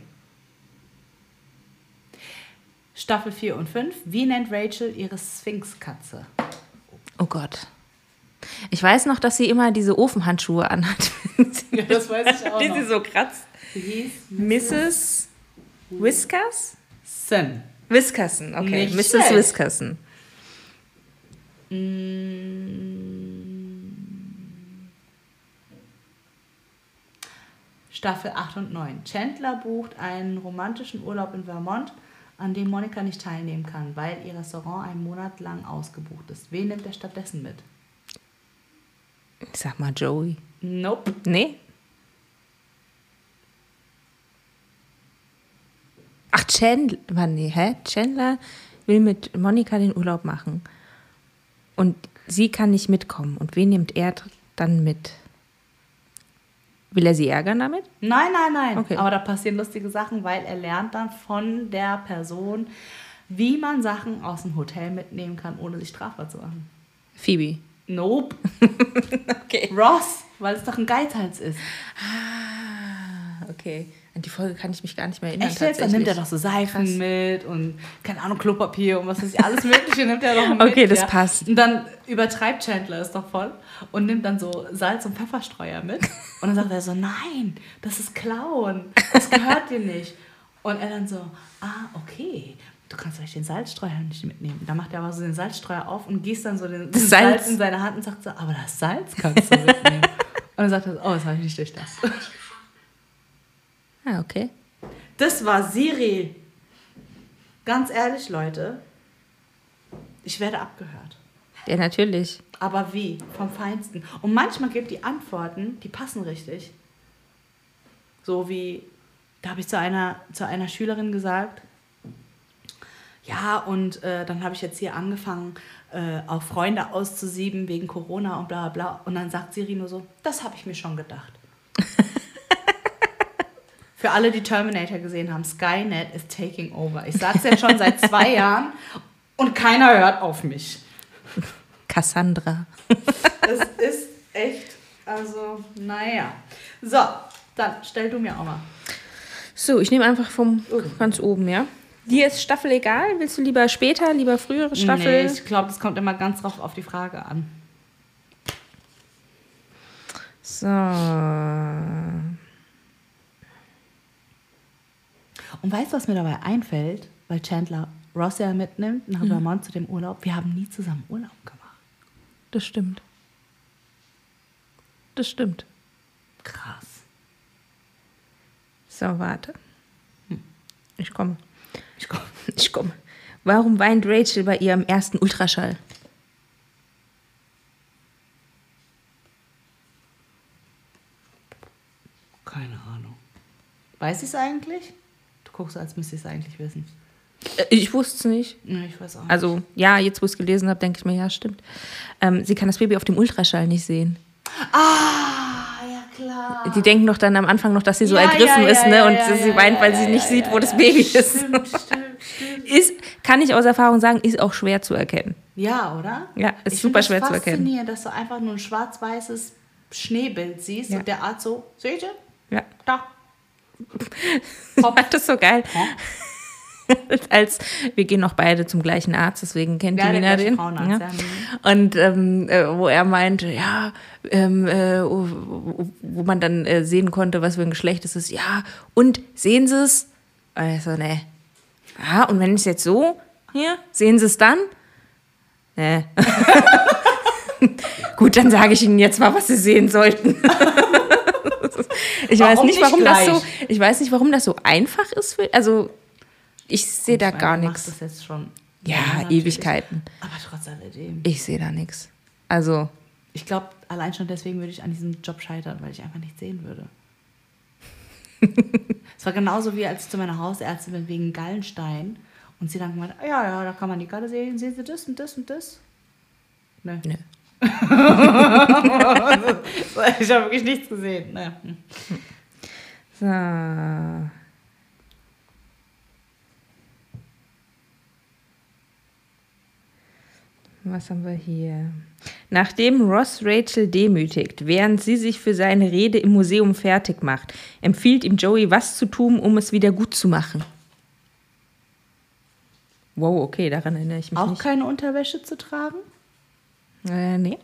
Staffel 4 und 5. Wie nennt Rachel ihre Sphinx-Katze? Oh Gott. Ich weiß noch, dass sie immer diese Ofenhandschuhe anhat. (laughs) Ja, das weiß ich auch die sie so kratzt. Hieß Mrs. Whiskers? Sin. Whiskerson, okay. Nicht Mrs. schlecht. Whiskerson. Staffel 8 und 9. Chandler bucht einen romantischen Urlaub in Vermont, an dem Monika nicht teilnehmen kann, weil ihr Restaurant einen Monat lang ausgebucht ist. Wen nimmt er stattdessen mit? Ich sag mal Joey. Nope. Nee? Ach, Chandler. Nee, hä? Chandler will mit Monika den Urlaub machen. Und sie kann nicht mitkommen. Und wen nimmt er dann mit? Will er sie ärgern damit? Nein, nein, nein. Okay. Aber da passieren lustige Sachen, weil er lernt dann von der Person, wie man Sachen aus dem Hotel mitnehmen kann, ohne sich strafbar zu machen. Phoebe. Nope. (laughs) Okay. Ross, weil es doch ein Geizhals ist. Ah, okay. An die Folge kann ich mich gar nicht mehr erinnern. Echt jetzt? Dann nimmt er doch so Seifen mit und, keine Ahnung, Klopapier und was ich, alles Mögliche nimmt er doch (laughs) mit. Okay, das passt. Und dann übertreibt Chandler es doch voll und nimmt dann so Salz- und Pfefferstreuer mit. Und dann sagt er so, nein, das ist Klauen, das gehört dir nicht. Und er dann so, ah, okay, du kannst vielleicht den Salzstreuer nicht mitnehmen. Dann macht er aber so den Salzstreuer auf und gießt dann so den Das Salz. Salz. in seine Hand und sagt so, aber das Salz kannst du mitnehmen. (laughs) und dann sagt er, so, oh, das habe ich nicht durchdacht. Ah, okay. Das war Siri. Ganz ehrlich, Leute, ich werde abgehört. Ja, natürlich. Aber wie? Vom Feinsten. Und manchmal gibt die Antworten, die passen richtig. So wie, da habe ich zu einer, zu einer Schülerin gesagt, ja, und äh, dann habe ich jetzt hier angefangen, äh, auf Freunde auszusieben wegen Corona und bla bla. Und dann sagt Siri nur so, das habe ich mir schon gedacht. (laughs) Für alle, die Terminator gesehen haben, Skynet is taking over. Ich sage es jetzt schon seit zwei (laughs) Jahren und keiner hört auf mich. Cassandra. Es ist echt, also, naja. So, dann stell du mir auch mal. So, ich nehme einfach vom ganz oben, ja? Dir ist Staffel egal? Willst du lieber später, lieber frühere Staffel? Nee, ich glaube, das kommt immer ganz drauf auf die Frage an. So. Und weißt du, was mir dabei einfällt? Weil Chandler Ross ja mitnimmt nach Vermont zu dem Urlaub. Wir haben nie zusammen Urlaub gemacht. Das stimmt. Das stimmt. Krass. So, warte. Ich komme. Ich komm. Ich komme. Warum weint Rachel bei ihrem ersten Ultraschall? Keine Ahnung. Weiß ich es eigentlich? Du guckst, als müsste ich es eigentlich wissen. Äh, Ich wusste es nicht. Nee, ich weiß auch nicht. Also, ja, jetzt wo ich es gelesen habe, denke ich mir, ja, stimmt. Ähm, sie kann das Baby auf dem Ultraschall nicht sehen. Ah, ja klar. Die denken doch dann am Anfang noch, dass sie so Ja, ergriffen ja, ist, ja, ne? ja, und ja, sie ja, weint, ja, weil ja, sie nicht ja, sieht, ja, wo das ja. Baby ist. Stimmt, stimmt, (laughs) stimmt. Ist, kann ich aus Erfahrung sagen, ist auch schwer zu erkennen. Ja, oder? Ja, ist Ich super schwer zu erkennen. faszinierend, dass du einfach nur ein schwarz-weißes Schneebild siehst Ja. und der Arzt so, seht ihr? Ja. Da. (laughs) Fand das so geil. (laughs) Als wir gehen noch beide zum gleichen Arzt, deswegen kennt Ja, die Nina den. Ja. ja. Und ähm, äh, wo er meinte, ja, ähm, äh, wo, wo man dann äh, sehen konnte, was für ein Geschlecht es ist. Ja, und sehen Sie es? Und ich so, ne. Ja, und wenn es jetzt so? Hier, sehen Sie es dann? Nee. (laughs) Gut, dann sage ich Ihnen jetzt mal, was Sie sehen sollten. (laughs) ich weiß Warum nicht, nicht warum das gleich? so, ich weiß nicht, warum das so einfach ist. Für, also ich sehe da gar nichts. Das jetzt schon. Ja, natürlich. Ewigkeiten. Aber trotz alledem. Ich sehe da nichts. Also Ich glaube, allein schon deswegen würde ich an diesem Job scheitern, weil ich einfach nicht sehen würde. (laughs) Es war genauso wie als ich zu meiner Hausärztin bin wegen Gallenstein und sie dann gemeint, ja, ja, da kann man die Galle sehen, sehen Sie das und das und das? Nee. Nö. (laughs) ich habe wirklich nichts gesehen. Nee. So. Was haben wir hier? Nachdem Ross Rachel demütigt, während sie sich für seine Rede im Museum fertig macht, empfiehlt ihm Joey, was zu tun, um es wieder gut zu machen. Wow, okay, daran erinnere ich mich Auch nicht. keine Unterwäsche zu tragen? Äh, nee.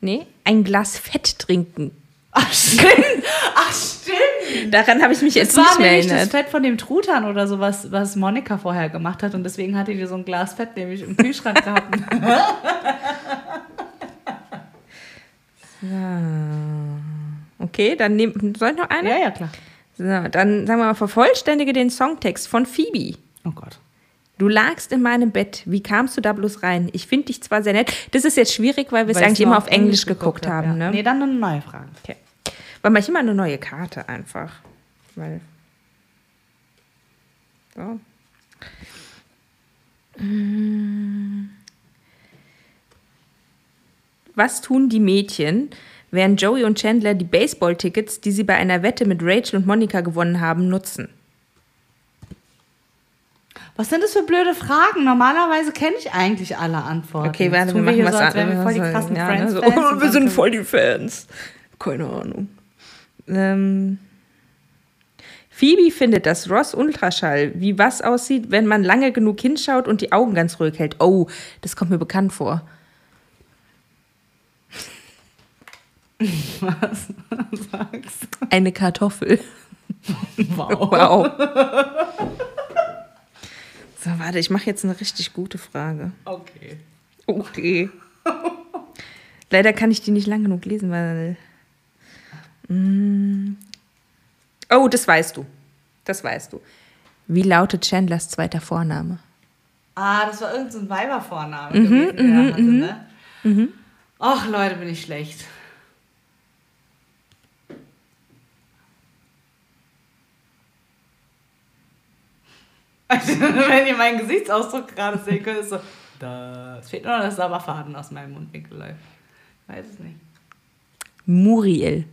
Nee, ein Glas Fett trinken. Ach, stimmt. Ach, stimmt. Daran habe ich mich jetzt Das war nicht mehr nämlich das erinnert. Fett von dem Truthahn oder so, was, was Monika vorher gemacht hat. Und deswegen hatte die so ein Glas Fett nämlich im Kühlschrank gehabt. Okay, dann nehm, soll ich noch eine? ja, ja, klar. So, dann sagen wir mal, vervollständige den Songtext von Phoebe. Oh Gott. Du lagst in meinem Bett. Wie kamst du da bloß rein? Ich finde dich zwar sehr nett. Das ist jetzt schwierig, weil wir es eigentlich immer auf Englisch geguckt, hab, haben. ja. Ne? Nee, dann eine neue Frage. Okay. Weil manchmal immer eine neue Karte einfach. Weil. So. Mm. Was tun die Mädchen, während Joey und Chandler die Baseball-Tickets, die sie bei einer Wette mit Rachel und Monika gewonnen haben, nutzen? Was sind das für blöde Fragen? Normalerweise kenne ich eigentlich alle Antworten. Okay, warte, wir machen hier was so, wären wir voll die krassen ja, ne, Friends. so, Fans oh, wir sind voll die Fans. Keine Ahnung. Ähm, Phoebe findet, dass Ross Ultraschall wie was aussieht, wenn man lange genug hinschaut und die Augen ganz ruhig hält. Oh, das kommt mir bekannt vor. (laughs) Was sagst du? Eine Kartoffel. Wow. Wow. (laughs) So, warte, ich mache jetzt eine richtig gute Frage. Okay. Okay. Leider kann ich die nicht lang genug lesen, weil. Mm. Oh, das weißt du. Das weißt du. Wie lautet Chandlers zweiter Vorname? Ah, das war irgendein so ein Weibervorname Mhm, den er hatte, ne? Ach, Leute, bin ich schlecht. Also, (laughs) wenn ihr meinen Gesichtsausdruck gerade sehen könnt, ist so, da. Es fehlt nur noch, dass Sabberfaden aus meinem Mundwinkel läuft. Weiß es nicht. Muriel.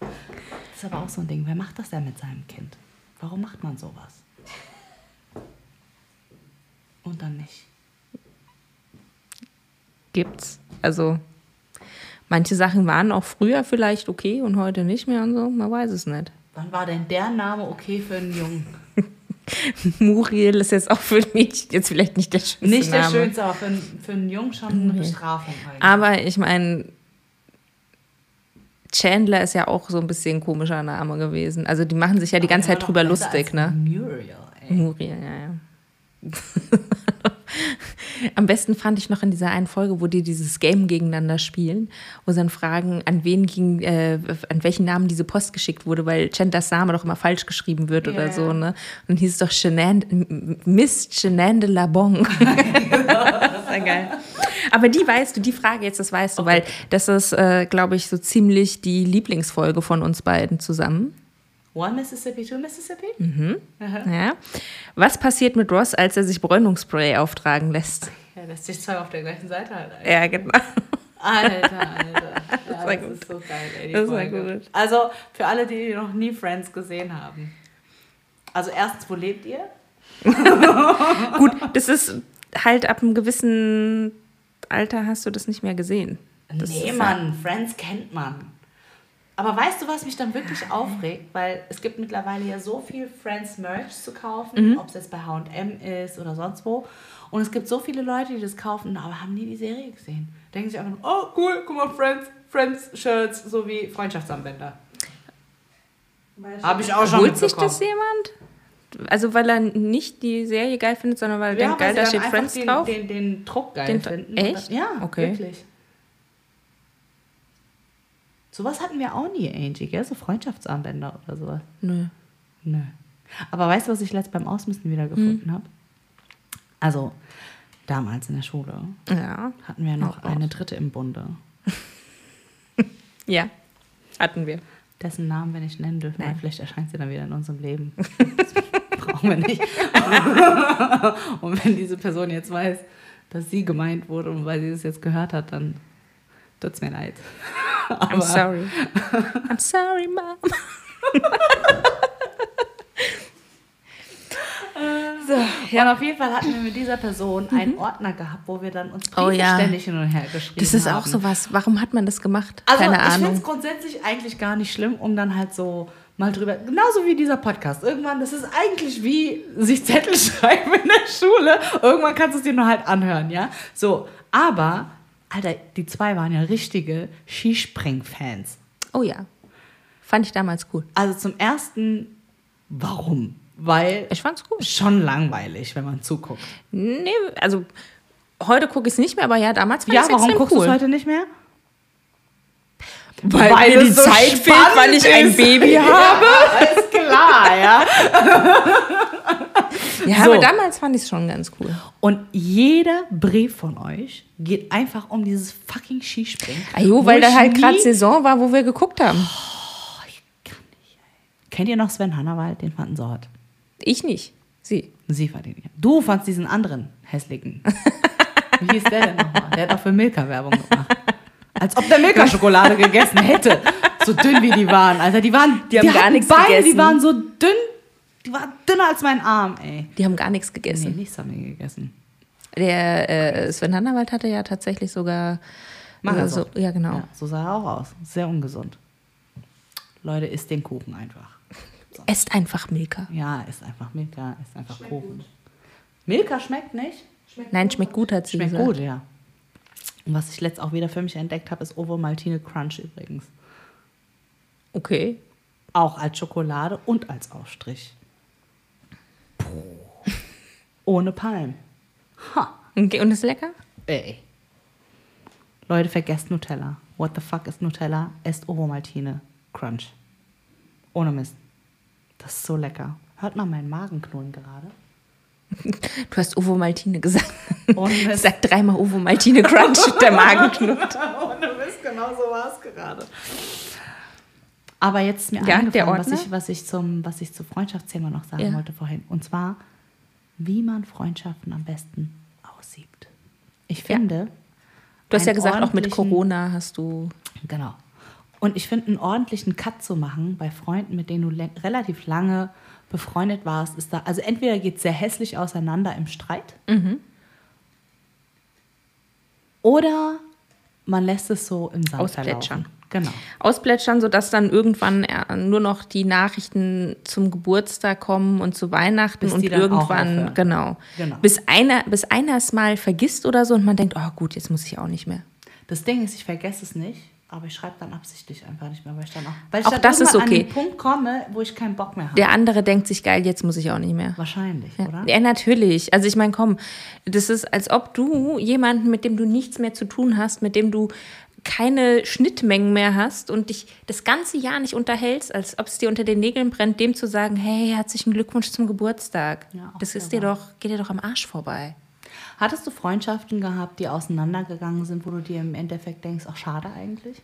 Das ist aber auch so ein Ding. Wer macht das denn mit seinem Kind? Warum macht man sowas? Und dann nicht. Gibt's. Also, manche Sachen waren auch früher vielleicht okay und heute nicht mehr und so. Man weiß es nicht. Wann war denn der Name okay für einen Jungen? (laughs) Muriel ist jetzt auch für ein Mädchen jetzt vielleicht nicht der schönste Nicht der Name. schönste, aber für, einen- für einen Jungen schon eine Bestrafung. Eigentlich. Aber ich meine, Chandler ist ja auch so ein bisschen ein komischer Name gewesen. Also die machen sich ja die ganze Zeit drüber lustig, ne? Muriel, ey. Muriel, ja, ja. (laughs) Am besten fand ich noch in dieser einen Folge, wo die dieses Game gegeneinander spielen, wo sie dann fragen, an wen ging, äh, an welchen Namen diese Post geschickt wurde, weil Chandlers Name doch immer falsch geschrieben wird Ja, oder so, ne? Und dann hieß es doch Chenan, Miss Chenan de (laughs) (laughs) das ja geil. Aber die weißt du, die Frage jetzt, das weißt du, weil das ist, äh, glaube ich, so ziemlich die Lieblingsfolge von uns beiden zusammen. One Mississippi, two Mississippi? Mhm. Ja. Was passiert mit Ross, als er sich Bräunungsspray auftragen lässt? Ja, lässt sich zwei auf der gleichen Seite halt. Ja, genau. Alter, Alter. (laughs) Ja, war das gut. ist so geil, ey, die Das war Folge. gut. Also, für alle, die noch nie Friends gesehen haben. Also, erstens, wo lebt ihr? (laughs) Gut, das ist halt ab einem gewissen Alter hast du das nicht mehr gesehen. Das nee, Mann, Friends kennt man. Aber weißt du, was mich dann wirklich aufregt? Weil es gibt mittlerweile ja so viel Friends-Merch zu kaufen, ob es jetzt bei H&M ist oder sonst wo. Und es gibt so viele Leute, die das kaufen, aber haben nie die Serie gesehen. Denken sich einfach nur, oh cool, guck mal, Friends, Friends-Shirts, so wie Freundschaftsarmbänder. Habe ich auch schon Holt sich das jemand? Also weil er nicht die Serie geil findet, sondern weil er denkt, geil, da steht Friends einfach drauf. Den, den, den Druck geil Den- finden. echt? Ja, Okay. wirklich. Sowas hatten wir auch nie, Angie, gell? So Freundschaftsarmbänder oder sowas. Nö. Nö. Aber weißt du, was ich letzt beim Ausmisten wieder gefunden Hm. habe? Also, damals in der Schule Ja. hatten wir noch raus. eine Dritte im Bunde, (laughs) Ja. Hatten wir. dessen Namen wir nicht nennen dürfen, weil Nein. vielleicht erscheint sie dann wieder in unserem Leben. (laughs) Das brauchen wir nicht. (laughs) und wenn diese Person jetzt weiß, dass sie gemeint wurde und weil sie es jetzt gehört hat, dann tut's mir leid. (laughs) I'm sorry. (laughs) I'm sorry, Mom. so, Und auf jeden Fall hatten wir mit dieser Person einen Ordner gehabt, wo wir dann uns Briefe Mhm. Oh ja. ständig hin und her geschrieben das ist haben. auch sowas. Warum hat man das gemacht? Also Keine ich finde es grundsätzlich eigentlich gar nicht schlimm, um dann halt so mal drüber, genauso wie dieser Podcast. Irgendwann, das ist eigentlich wie sich Zettel (laughs) schreiben in der Schule. Irgendwann kannst du es dir nur halt anhören, ja. So, aber, Alter, die zwei waren ja richtige Skispring-Fans. Oh ja. Fand ich damals cool. Also zum ersten, warum? Weil Ich fand's cool. schon langweilig, wenn man zuguckt. Nee, also heute gucke ich es nicht mehr, aber ja, damals fand Ja, ich es warum extrem guckst du cool. es heute nicht mehr? Weil, Weil mir die so Zeit fehlt, weil ich ein ist. Baby (laughs) habe. Ja, ist klar, ja. (laughs) Ja, So. aber damals fand ich es schon ganz cool. Und jeder Brief von euch geht einfach um dieses fucking Skispringen. Ajo, Wo weil da ich halt gerade Saison war, wo wir geguckt haben. Kennt ihr noch Sven Hannawald? Den fanden sie hot. Ich nicht. Sie. Sie fand ihn. Du fandst diesen anderen hässlichen. Wie hieß der denn nochmal? Der hat auch für Milka Werbung gemacht. (laughs) Als ob der Milka Schokolade gegessen hätte. So dünn wie die waren. Alter, die waren. Die haben gar nichts Beine, Die gegessen. waren so dünn. Die waren dünner als mein Arm, ey. Die haben gar nichts Nee, gegessen. nichts haben die gegessen. Der äh, Sven Hannawald hatte ja tatsächlich sogar. Äh, so, Magersucht. ja, genau. Ja, so sah er auch aus. Sehr ungesund. Leute, isst den Kuchen einfach. Esst einfach Milka. Ja, ist einfach Milka, ist einfach Kuchen. Milka schmeckt nicht? Nein, schmeckt gut, hat sie Schmeckt gesagt. gut, ja. Und was ich letzt auch wieder für mich entdeckt habe, ist Ovo Maltine Crunch übrigens. Okay. Auch als Schokolade und als Aufstrich. Puh. Ohne Palm. Ha. okay. Und ist lecker? Ey. Leute, vergesst Nutella. What the fuck ist Nutella? Esst Ovo Maltine Crunch. Ohne Mist. Das ist so lecker. Hört mal meinen Magen knurren gerade. Du hast Ovo Maltine gesagt. Ohne Mist. Sag dreimal Ovo Maltine Crunch, (laughs) der Magen knurrt. Ohne Mist, genau so war es gerade. Aber jetzt ist mir Ja, eingefallen, was ich, was, ich zum, was ich zum Freundschaftsthema noch sagen Ja. wollte vorhin. Und zwar, wie man Freundschaften am besten aussieht. Ich Ja. finde. Du hast ja gesagt, auch mit Corona hast du. Genau. Und ich finde, einen ordentlichen Cut zu machen bei Freunden, mit denen du relativ lange befreundet warst, ist da. Also entweder geht es sehr hässlich auseinander im Streit. Mhm. Oder man lässt es so im Sand Ausplätschern. verlaufen. Genau. ausplätschern, sodass dann irgendwann äh, nur noch die Nachrichten zum Geburtstag kommen und zu Weihnachten Bis und irgendwann, genau. Genau. Bis einer, bis einer es mal vergisst oder so und man denkt, oh gut, jetzt muss ich auch nicht mehr. Das Ding ist, ich vergesse es nicht, aber ich schreibe dann absichtlich einfach nicht mehr, weil ich dann auch, weil ich Auch dann das ist okay. an den Punkt komme, wo ich keinen Bock mehr habe. Der andere denkt sich, geil, jetzt muss ich auch nicht mehr. Wahrscheinlich, Ja. oder? ja, natürlich. Also ich meine, komm, das ist, als ob du jemanden, mit dem du nichts mehr zu tun hast, mit dem du keine Schnittmengen mehr hast und dich das ganze Jahr nicht unterhältst, als ob es dir unter den Nägeln brennt, dem zu sagen, hey, herzlichen Glückwunsch zum Geburtstag. Ja, das ist dir doch, geht dir doch am Arsch vorbei. Hattest du Freundschaften gehabt, die auseinandergegangen sind, wo du dir im Endeffekt denkst, ach schade eigentlich?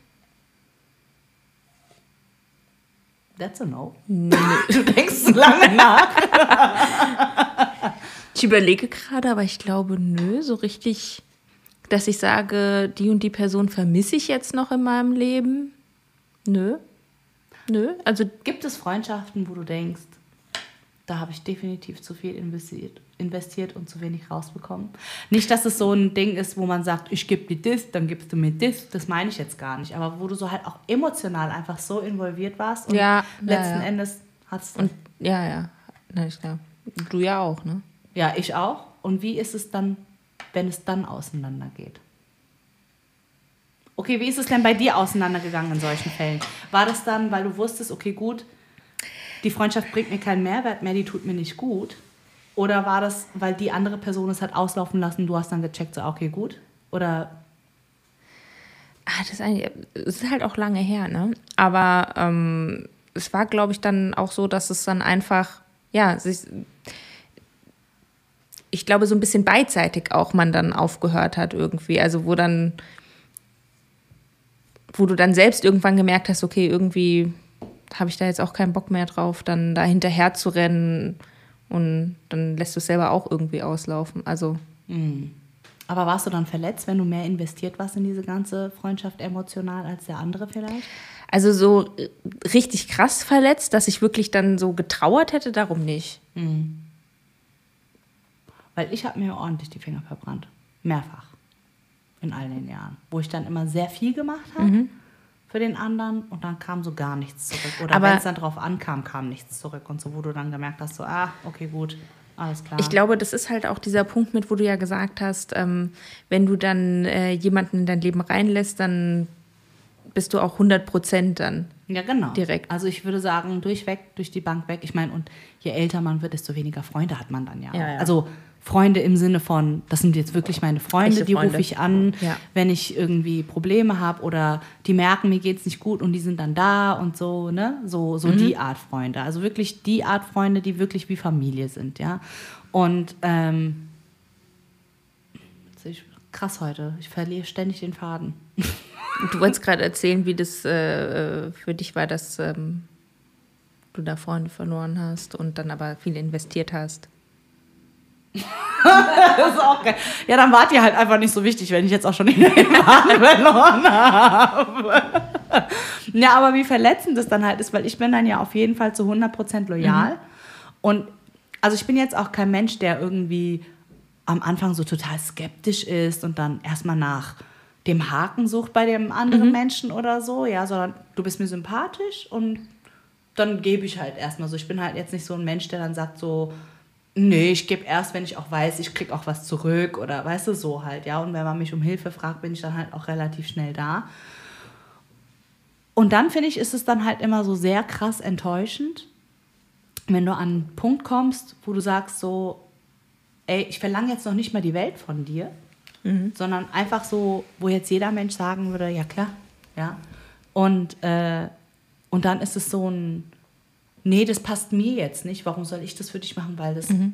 That's a no. (laughs) Du denkst lange nach. (laughs) Ich überlege gerade, aber ich glaube, nö, so richtig, dass ich sage, die und die Person vermisse ich jetzt noch in meinem Leben. Nö. Nö. Also Gibt es Freundschaften, wo du denkst, da habe ich definitiv zu viel investiert, investiert und zu wenig rausbekommen? Nicht, dass es so ein Ding ist, wo man sagt, ich gebe dir das, dann gibst du mir das. Das meine ich jetzt gar nicht. Aber wo du so halt auch emotional einfach so involviert warst und Ja, ja, letzten ja. Endes hast du. Und ja, ja. Na, ich glaube. Du ja auch, ne? Ja, ich auch. Und wie ist es dann, wenn es dann auseinandergeht? Okay, wie ist es denn bei dir auseinandergegangen in solchen Fällen? War das dann, weil du wusstest, okay, gut, die Freundschaft bringt mir keinen Mehrwert mehr, die tut mir nicht gut? Oder war das, weil die andere Person es hat auslaufen lassen, du hast dann gecheckt, so, okay, gut? Oder Ah, das, ist es ist halt auch lange her, ne? Aber ähm, es war, glaube ich, dann auch so, dass es dann einfach, ja, sich, ich glaube, so ein bisschen beidseitig auch man dann aufgehört hat irgendwie. Also wo dann, wo du dann selbst irgendwann gemerkt hast, okay, irgendwie habe ich da jetzt auch keinen Bock mehr drauf, dann da hinterher zu rennen und dann lässt du es selber auch irgendwie auslaufen. Also. Aber warst du dann verletzt, wenn du mehr investiert warst in diese ganze Freundschaft emotional als der andere vielleicht? Also so äh, richtig krass verletzt, dass ich wirklich dann so getrauert hätte, darum nicht. Weil ich habe mir ordentlich die Finger verbrannt. Mehrfach. In all den Jahren. Wo ich dann immer sehr viel gemacht habe für den anderen und dann kam so gar nichts zurück. Oder Aber- wenn es dann drauf ankam, kam nichts zurück. Und so, wo du dann gemerkt hast, so, ah, okay, gut, alles klar. Ich glaube, das ist halt auch dieser Punkt mit, wo du ja gesagt hast, ähm, wenn du dann äh, jemanden in dein Leben reinlässt, dann bist du auch 100 Prozent dann. Ja, genau. Direkt. Also ich würde sagen, durchweg, durch die Bank weg. Ich meine, und je älter man wird, desto weniger Freunde hat man dann ja. Ja, ja. Also Freunde im Sinne von, das sind jetzt wirklich meine Freunde, Echte die rufe ich an, Ja. wenn ich irgendwie Probleme habe oder die merken, mir geht's nicht gut und die sind dann da und so, ne? So, Mhm. so die Art Freunde. Also wirklich die Art Freunde, die wirklich wie Familie sind, ja. Und ähm, krass heute. Ich verliere ständig den Faden. Du wolltest gerade erzählen, wie das äh, für dich war, dass ähm, du da Freunde verloren hast und dann aber viel investiert hast. (laughs) Das ist auch geil. Ja, dann wart ihr halt einfach nicht so wichtig, wenn ich jetzt auch schon den Faden (laughs) verloren habe. Ja, aber wie verletzend das dann halt ist, weil ich bin dann ja auf jeden Fall zu 100% loyal. Und also ich bin jetzt auch kein Mensch, der irgendwie am Anfang so total skeptisch ist und dann erstmal nach dem Haken sucht bei dem anderen Menschen oder so, ja, sondern du bist mir sympathisch und dann gebe ich halt erstmal so. Ich bin halt jetzt nicht so ein Mensch, der dann sagt so, nee, ich gebe erst, wenn ich auch weiß, ich krieg auch was zurück oder weißt du, so halt, ja. Und wenn man mich um Hilfe fragt, bin ich dann halt auch relativ schnell da. Und dann finde ich, ist es dann halt immer so sehr krass enttäuschend, wenn du an einen Punkt kommst, wo du sagst so, ey, ich verlange jetzt noch nicht mal die Welt von dir, sondern einfach so, wo jetzt jeder Mensch sagen würde, ja klar, ja. Und, äh, und dann ist es so ein, nee, das passt mir jetzt nicht, warum soll ich das für dich machen, weil das äh,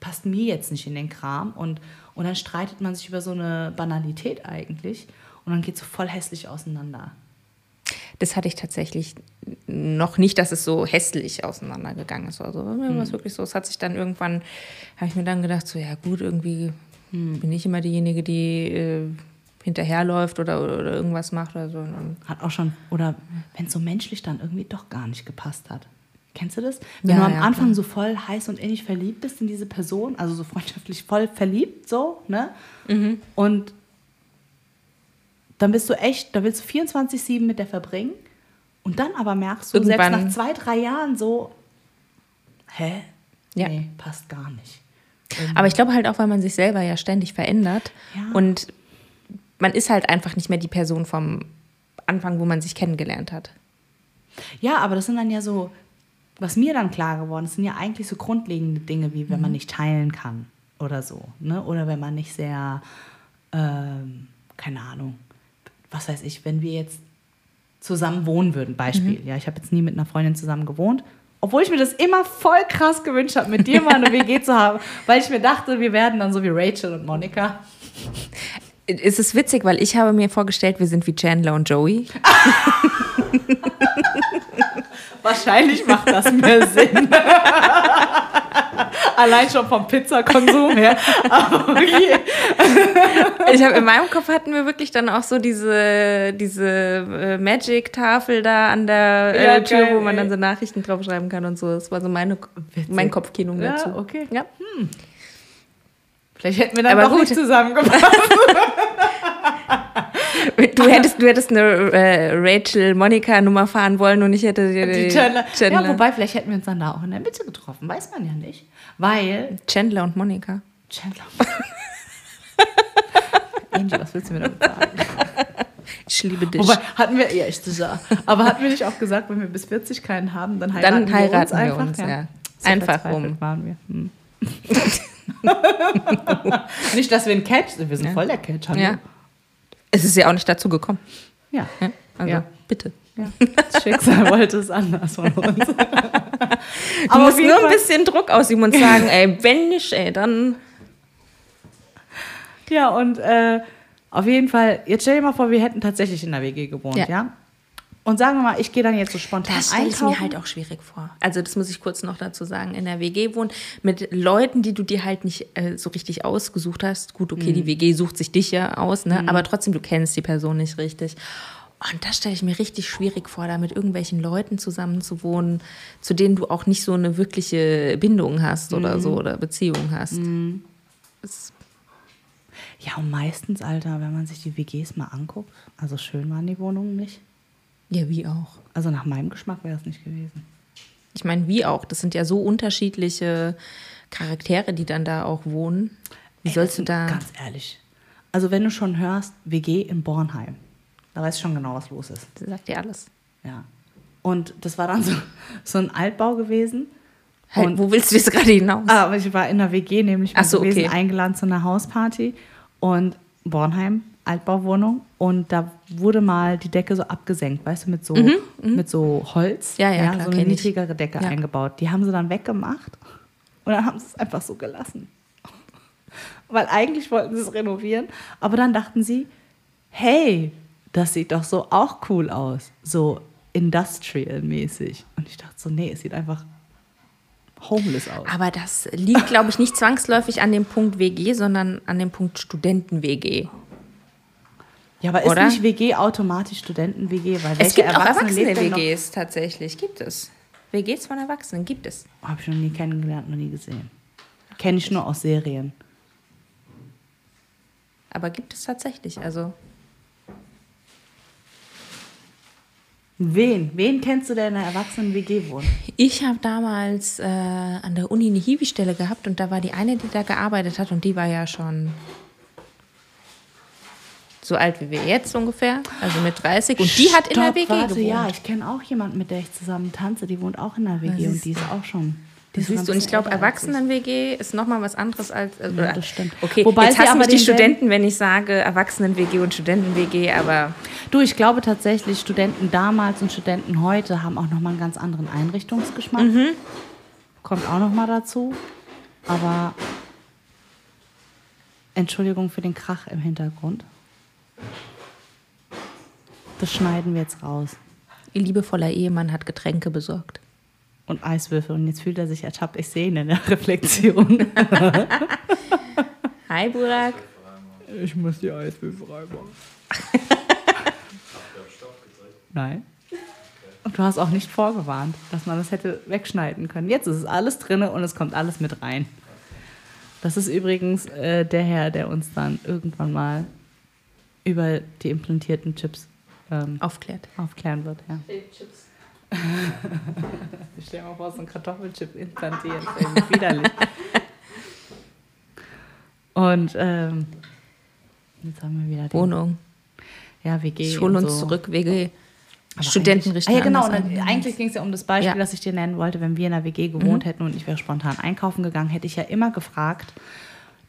passt mir jetzt nicht in den Kram. Und, und dann streitet man sich über so eine Banalität eigentlich und dann geht es so voll hässlich auseinander. Das hatte ich tatsächlich noch nicht, dass es so hässlich auseinandergegangen ist. Also mir war es wirklich so, es hat sich dann irgendwann, habe ich mir dann gedacht, so ja gut, irgendwie bin ich immer diejenige, die äh, hinterherläuft oder, oder irgendwas macht oder so. Hat auch schon, oder wenn es so menschlich dann irgendwie doch gar nicht gepasst hat. Kennst du das? Wenn Ja, du am ja, Anfang klar. so voll heiß und innig verliebt bist in diese Person, also so (laughs) freundschaftlich voll verliebt, so, ne? Mhm. Und dann bist du echt, da willst du 24-7 mit der verbringen. Und dann aber merkst du, selbst Irgendwann- nach zwei, drei Jahren so, hä? Ja. Nee, passt gar nicht. Aber ich glaube halt auch, weil man sich selber ja ständig verändert Ja. und man ist halt einfach nicht mehr die Person vom Anfang, wo man sich kennengelernt hat. Ja, aber das sind dann ja so, was mir dann klar geworden ist, sind ja eigentlich so grundlegende Dinge, wie wenn man nicht teilen kann oder so. Ne? Oder wenn man nicht sehr, ähm, keine Ahnung, was weiß ich, wenn wir jetzt zusammen wohnen würden, Beispiel. Ja, ich habe jetzt nie mit einer Freundin zusammen gewohnt. Obwohl ich mir das immer voll krass gewünscht habe, mit dir mal eine WG zu haben, (laughs) weil ich mir dachte, wir werden dann so wie Rachel und Monika. Es ist witzig, weil ich habe mir vorgestellt, wir sind wie Chandler und Joey. (laughs) Wahrscheinlich macht das mehr Sinn. (laughs) Allein schon vom Pizzakonsum her. Aber okay. Ich habe in meinem Kopf hatten wir wirklich dann auch so diese, diese äh, Magic-Tafel da an der äh, Ja, Tür, geil, wo man dann so Nachrichten draufschreiben kann und so. Das war so meine, Witzig. mein Kopfkino Ja, dazu. okay. Ja. Vielleicht hätten wir dann Aber doch gut. nicht zusammengepasst. (laughs) Du hättest, du hättest eine äh, Rachel-Monika-Nummer fahren wollen und ich hätte die, Die Chandler. Chandler. Ja, wobei, vielleicht hätten wir uns dann da auch in der Mitte getroffen. Weiß man ja nicht. Weil Chandler und Monika. Chandler. Angie, was willst du mir damit sagen? Ich liebe dich. Wobei, hatten wir, ja, ich sicher. Aber hatten wir nicht auch gesagt, wenn wir bis 40 keinen haben, dann heiraten, Dann heiraten wir wir uns uns, einfach? ja. So Einfach verzweifelt um. waren wir. Hm. (laughs) nicht, dass wir einen Catch sind, wir sind Ja. voll der Catch. Hallo? Ja. Es ist ja auch nicht dazu gekommen. ja. Ja? Also, Ja. bitte. Ja. Das Schicksal (laughs) wollte es anders von uns. Du (laughs) Aber musst nur ein bisschen Druck ausüben und sagen, (laughs) ey, wenn nicht, ey, dann. Ja, und äh, auf jeden Fall, jetzt stell dir mal vor, wir hätten tatsächlich in der WG gewohnt, ja? Ja. Und sagen wir mal, ich gehe dann jetzt so spontan Das stelle ich einkaufen. mir halt auch schwierig vor. Also das muss ich kurz noch dazu sagen. In der WG wohnen mit Leuten, die du dir halt nicht äh, so richtig ausgesucht hast. Gut, okay, Mhm. die WG sucht sich dich ja aus, ne? aber trotzdem, du kennst die Person nicht richtig. Und das stelle ich mir richtig schwierig vor, da mit irgendwelchen Leuten zusammen zu wohnen, zu denen du auch nicht so eine wirkliche Bindung hast oder Mhm. so oder Beziehung hast. Das, Ja, und meistens, Alter, wenn man sich die WGs mal anguckt, also schön waren die Wohnungen nicht. Ja, wie auch. Also nach meinem Geschmack wäre es nicht gewesen. Ich meine, wie auch. Das sind ja so unterschiedliche Charaktere, die dann da auch wohnen. Wie Ey, sollst du sind- da. Ganz ehrlich. Also wenn du schon hörst, WG in Bornheim, da weißt du schon genau, was los ist. Das sagt dir alles. Ja. Und das war dann so, so ein Altbau gewesen. Halt, Und- wo willst du jetzt gerade hinaus? Ah, aber ich war in der WG nämlich so, gewesen, okay. eingeladen zu einer Hausparty und Bornheim, Altbauwohnung und da wurde mal die Decke so abgesenkt, weißt du, mit so, mit so Holz, Mhm, Ja, ja, klar, so eine niedrigere Decke Ja. eingebaut. Die haben sie dann weggemacht und dann haben sie es einfach so gelassen. (laughs) Weil eigentlich wollten sie es renovieren, aber dann dachten sie, hey, das sieht doch so auch cool aus, so industrial-mäßig. Und ich dachte so, nee, es sieht einfach homeless aus. Aber das liegt, glaube ich, nicht zwangsläufig an dem Punkt WG, sondern an dem Punkt Studenten-WG. Ja, aber Oder? ist nicht WG automatisch Studenten-WG? Weil Es gibt auch Erwachsene-WGs tatsächlich. Gibt es. WGs von Erwachsenen gibt es. Habe ich noch nie kennengelernt, noch nie gesehen. Kenne ich nur aus Serien. Aber gibt es tatsächlich. Also, Wen? Wen kennst du, der in einer Erwachsenen-WG wohnt? ich habe damals äh, an der Uni eine Hiwi-Stelle gehabt und da war die eine, die da gearbeitet hat und die war ja schon so alt wie wir jetzt ungefähr, also mit 30. Und die hat in der Stopp, WG warte, gewohnt. Ja, ich kenne auch jemanden, mit der ich zusammen tanze. Die wohnt auch in der WG Das und die ist auch schon. Die Das siehst du, und ich glaube. Erwachsenen-WG ist nochmal was anderes als. Äh, Ja, das stimmt. Okay, Wobei jetzt hassen aber mich die Studenten, wenn ich sage Erwachsenen-WG und Studenten-WG, aber Du, ich glaube tatsächlich, Studenten damals und Studenten heute haben auch nochmal einen ganz anderen Einrichtungsgeschmack. Mhm. Kommt auch nochmal dazu. Aber Entschuldigung für den Krach im Hintergrund. Das schneiden wir jetzt raus. ihr liebevoller Ehemann hat Getränke besorgt. Und Eiswürfel. Und jetzt fühlt er sich ertappt. Ich sehe ihn in der Reflexion. (laughs) Hi, Burak. Ich muss die Eiswürfel reinmachen. Nein. Und du hast auch nicht vorgewarnt, dass man das hätte wegschneiden können. Jetzt ist es alles drin und es kommt alles mit rein. Das ist übrigens äh, der Herr, der uns dann irgendwann mal über die implantierten Chips ähm, Aufklärt. aufklären wird. Ja. (laughs) Ich stell dir mal vor, so ein Kartoffelchip implantiert. Widerlich. Und ähm, jetzt haben wir wieder Wohnung. ja, WG. Ich hole und uns so. zurück, WG. Aber Studenten ah, ja, genau. Dann, eigentlich ging es ja um das Beispiel, Ja. Mhm. das ich dir nennen wollte. Wenn wir in einer WG gewohnt hätten und ich wäre spontan einkaufen gegangen, hätte ich ja immer gefragt,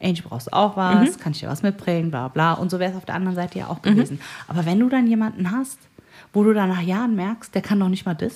Angie, brauchst du auch was? Mhm. Kann ich dir was mitbringen? Bla bla. Und so wäre es auf der anderen Seite ja auch gewesen. Aber wenn du dann jemanden hast, wo du dann nach Jahren merkst, der kann doch nicht mal das,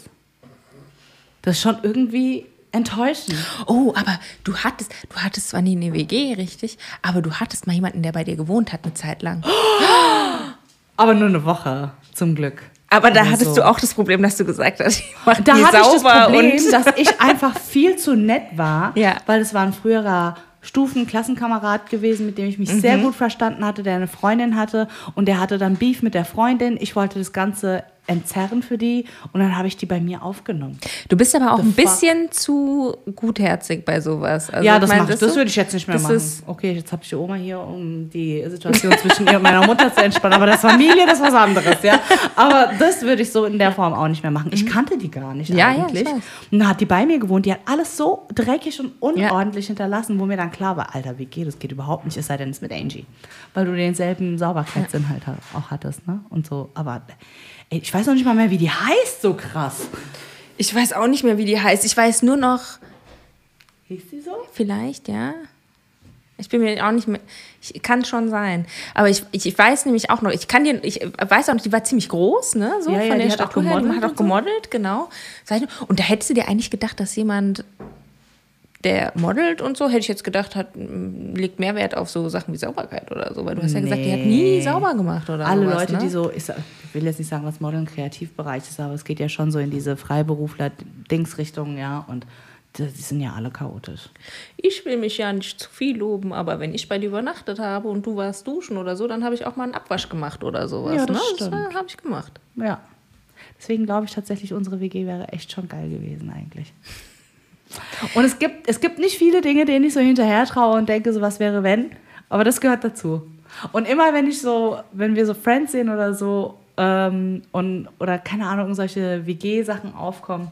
das ist schon irgendwie enttäuschend. Oh, aber du hattest, du hattest zwar nie eine WG, richtig, aber du hattest mal jemanden, der bei dir gewohnt hat, eine Zeit lang. (gasps) Aber nur eine Woche, zum Glück. Aber da Oder hattest du auch das Problem, dass du gesagt hast, (laughs) ich mach Da hatte ich das Problem, und dass ich einfach viel zu nett war, (laughs) Ja. weil es war ein früherer Stufen-Klassenkamerad gewesen, mit dem ich mich sehr Mhm. gut verstanden hatte, der eine Freundin hatte und der hatte dann Beef mit der Freundin. Ich wollte das Ganze entzerren für die und dann habe ich die bei mir aufgenommen. Du bist aber auch The ein bisschen zu gutherzig bei sowas. Also, ja, das, mein, das ist würde ich jetzt nicht mehr das machen. okay, jetzt habe ich die Oma hier, um die Situation zwischen ihr und meiner Mutter zu entspannen. Aber das Familie, das ist was anderes, ja. Aber das würde ich so in der Form auch nicht mehr machen. Ich kannte die gar nicht Mhm. Ja, ja, eigentlich. ich weiß. und dann hat die bei mir gewohnt. Die hat alles so dreckig und unordentlich hinterlassen, wo mir dann klar war, Alter, wie geht das? Geht überhaupt nicht, es sei denn, es ist mit Angie. Weil du denselben Sauberkeitssinn halt auch hattest, ne? Und so. Aber ey, ich weiß noch nicht mal mehr, wie die heißt, so krass. Ich weiß auch nicht mehr, wie die heißt. Ich weiß nur noch, Hieß die so? vielleicht, ja. Ich bin mir auch nicht mehr. Ich, kann schon sein. Aber ich, ich, ich weiß nämlich auch noch, ich kann dir, ich weiß auch noch, die war ziemlich groß, ne? So Ja, ja, von der die hat auch Statur her. Die gemodelt hat auch und so. gemodelt, genau. Und da hättest du dir eigentlich gedacht, dass jemand, der modelt und so, hätte ich jetzt gedacht, hat, legt mehr Wert auf so Sachen wie Sauberkeit oder so. Weil du hast ja gesagt, die hat nie Nee. sauber gemacht oder Alle sowas, Leute, ne? die so, ich, will jetzt nicht sagen, was Modeln Kreativbereich ist, aber es geht ja schon so in diese Freiberufler-Dingsrichtung, ja. Und die, sind ja alle chaotisch. Ich will mich ja nicht zu viel loben, aber wenn ich bei dir übernachtet habe und du warst duschen oder so, dann habe ich auch mal einen Abwasch gemacht oder sowas. Ja, das ne? Das habe ich gemacht. Ja. Deswegen glaube ich tatsächlich, unsere WG wäre echt schon geil gewesen eigentlich. Und es gibt, es gibt nicht viele Dinge, denen ich so hinterher traue und denke, so was wäre wenn, aber das gehört dazu. Und immer wenn ich so, wenn wir so Friends sehen oder so, ähm, und, oder keine Ahnung, solche WG-Sachen aufkommen,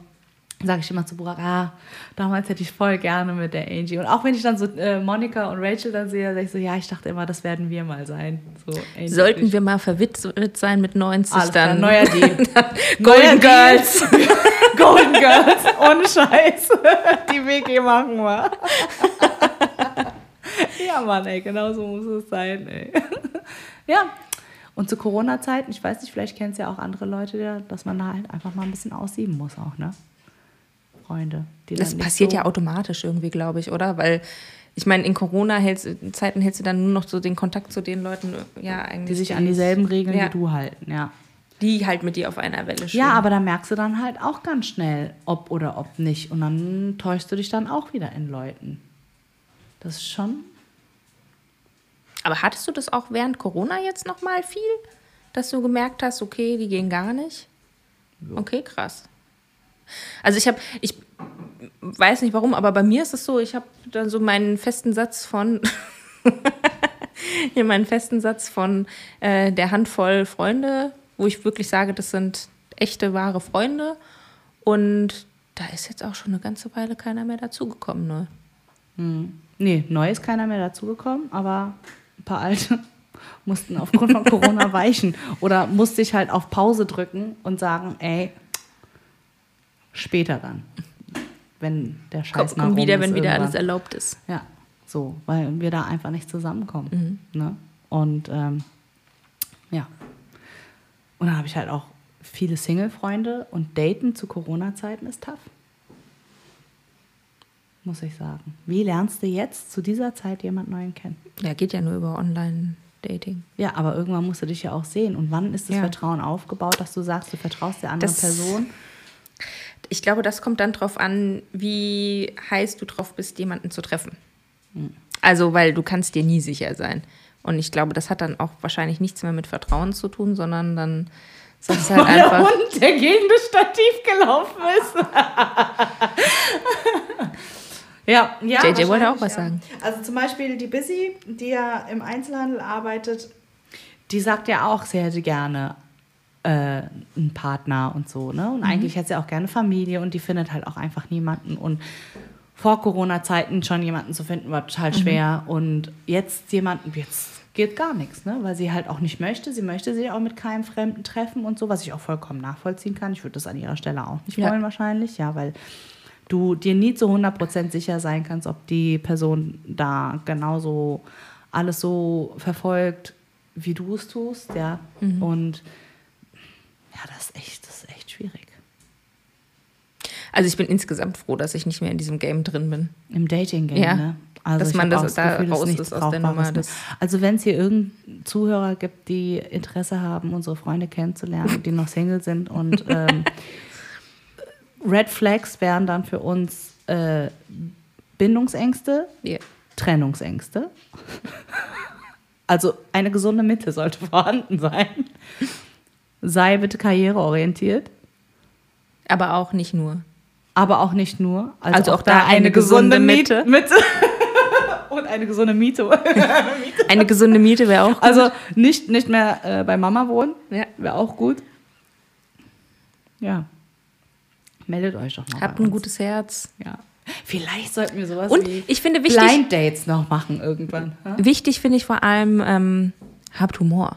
sage ich immer zu Burak, ah, damals hätte ich voll gerne mit der Angie. Und auch wenn ich dann so äh, Monika und Rachel dann sehe, sage ich so, ja, ich dachte immer, das werden wir mal sein. So, Sollten wir mal verwitwet sein mit 90 Alles klar, dann. neuer Deal. (laughs) Golden Girls. (laughs) Golden Girls, ohne Scheiß. (laughs) Die WG machen wir. ja, Mann, ey, genau so muss es sein, ey. ja. Und zu Corona-Zeiten, ich weiß nicht, vielleicht kennen es ja auch andere Leute, dass man da halt einfach mal ein bisschen aussieben muss auch, ne? Freunde. Die Das passiert so ja automatisch irgendwie, glaube ich, oder? Weil ich meine, in Corona-Zeiten hältst du dann nur noch so den Kontakt zu den Leuten, ja, eigentlich. Die sich an dieselben Regeln ja, wie du halten, ja. Die halt mit dir auf einer Welle stehen. Ja, aber da merkst du dann halt auch ganz schnell, ob oder ob nicht. Und dann täuschst du dich dann auch wieder in Leuten. Das ist schon. Aber hattest du das auch während Corona jetzt noch mal viel? Dass du gemerkt hast, okay, die gehen gar nicht? Okay, krass. Also ich habe, ich weiß nicht warum, aber bei mir ist es so, ich habe dann so meinen festen Satz von, (laughs) hier meinen festen Satz von äh, der Handvoll Freunde, wo ich wirklich sage, das sind echte, wahre Freunde. Und da ist jetzt auch schon eine ganze Weile keiner mehr dazugekommen. Ne? Nee, neu ist keiner mehr dazugekommen, aber ein paar alte (laughs) mussten aufgrund von Corona weichen. Oder musste ich halt auf Pause drücken und sagen, ey, später dann. Wenn der Komm, Scheiß komm wieder, rum ist wenn wieder irgendwann. alles erlaubt ist. Ja, so, weil wir da einfach nicht zusammenkommen. Ne? Und ähm, ja. Und dann habe ich halt auch viele Single-Freunde und Daten zu Corona-Zeiten ist tough. Muss ich sagen. Wie lernst du jetzt zu dieser Zeit jemand Neuen kennen? Ja, geht ja nur über Online-Dating. Ja, aber irgendwann musst du dich ja auch sehen. Und wann ist das Ja. Vertrauen aufgebaut, dass du sagst, du vertraust der anderen Das- Person? Ich glaube, das kommt dann drauf an, wie heiß du drauf bist, jemanden zu treffen. Also, weil du kannst dir nie sicher sein. Und ich glaube, das hat dann auch wahrscheinlich nichts mehr mit Vertrauen zu tun, sondern dann sagst du halt Weil der einfach. Hund, der gegen das Stativ gelaufen ist. ja, ja. JJ wollte auch was ja. sagen. Also zum Beispiel die Busy, die ja im Einzelhandel arbeitet, die sagt ja auch, sie hätte gerne äh, einen Partner und so. Ne? Und Mhm. eigentlich hätte sie auch gerne Familie und die findet halt auch einfach niemanden. Und vor Corona-Zeiten schon jemanden zu finden, war Mhm. total schwer. Und jetzt jemanden, jetzt geht gar nichts, ne? weil sie halt auch nicht möchte. Sie möchte sich auch mit keinem Fremden treffen und so, was ich auch vollkommen nachvollziehen kann. Ich würde das an ihrer Stelle auch nicht Ja. wollen wahrscheinlich, ja, weil du dir nie zu 100% sicher sein kannst, ob die Person da genauso alles so verfolgt, wie du es tust, ja. Mhm. Und ja, das ist echt, das ist echt schwierig. Also, ich bin insgesamt froh, dass ich nicht mehr in diesem Game drin bin. Im Dating-Game, Ja. ne? Also Dass man das auch da Gefühl, raus nichts ist aus der Nummer, das- Also wenn es hier irgendeinen Zuhörer gibt, die Interesse haben, unsere Freunde kennenzulernen, die noch Single sind und (laughs) ähm, Red Flags wären dann für uns äh, Bindungsängste, Ja. Trennungsängste. Also eine gesunde Mitte sollte (laughs) vorhanden sein. Sei bitte karriereorientiert, Aber auch nicht nur. aber auch nicht nur. Also auch da eine gesunde Mitte. Mitte. (laughs) Und eine gesunde (laughs) Miete. Eine gesunde Miete wäre auch gut. Also nicht, nicht mehr äh, bei Mama wohnen, ja. wäre auch gut. Ja. Meldet euch doch mal. Habt ein uns. gutes Herz. Ja. Vielleicht sollten wir sowas Und wie ich finde wichtig, Blind Dates noch machen irgendwann. Ja? wichtig finde ich vor allem, ähm, habt Humor.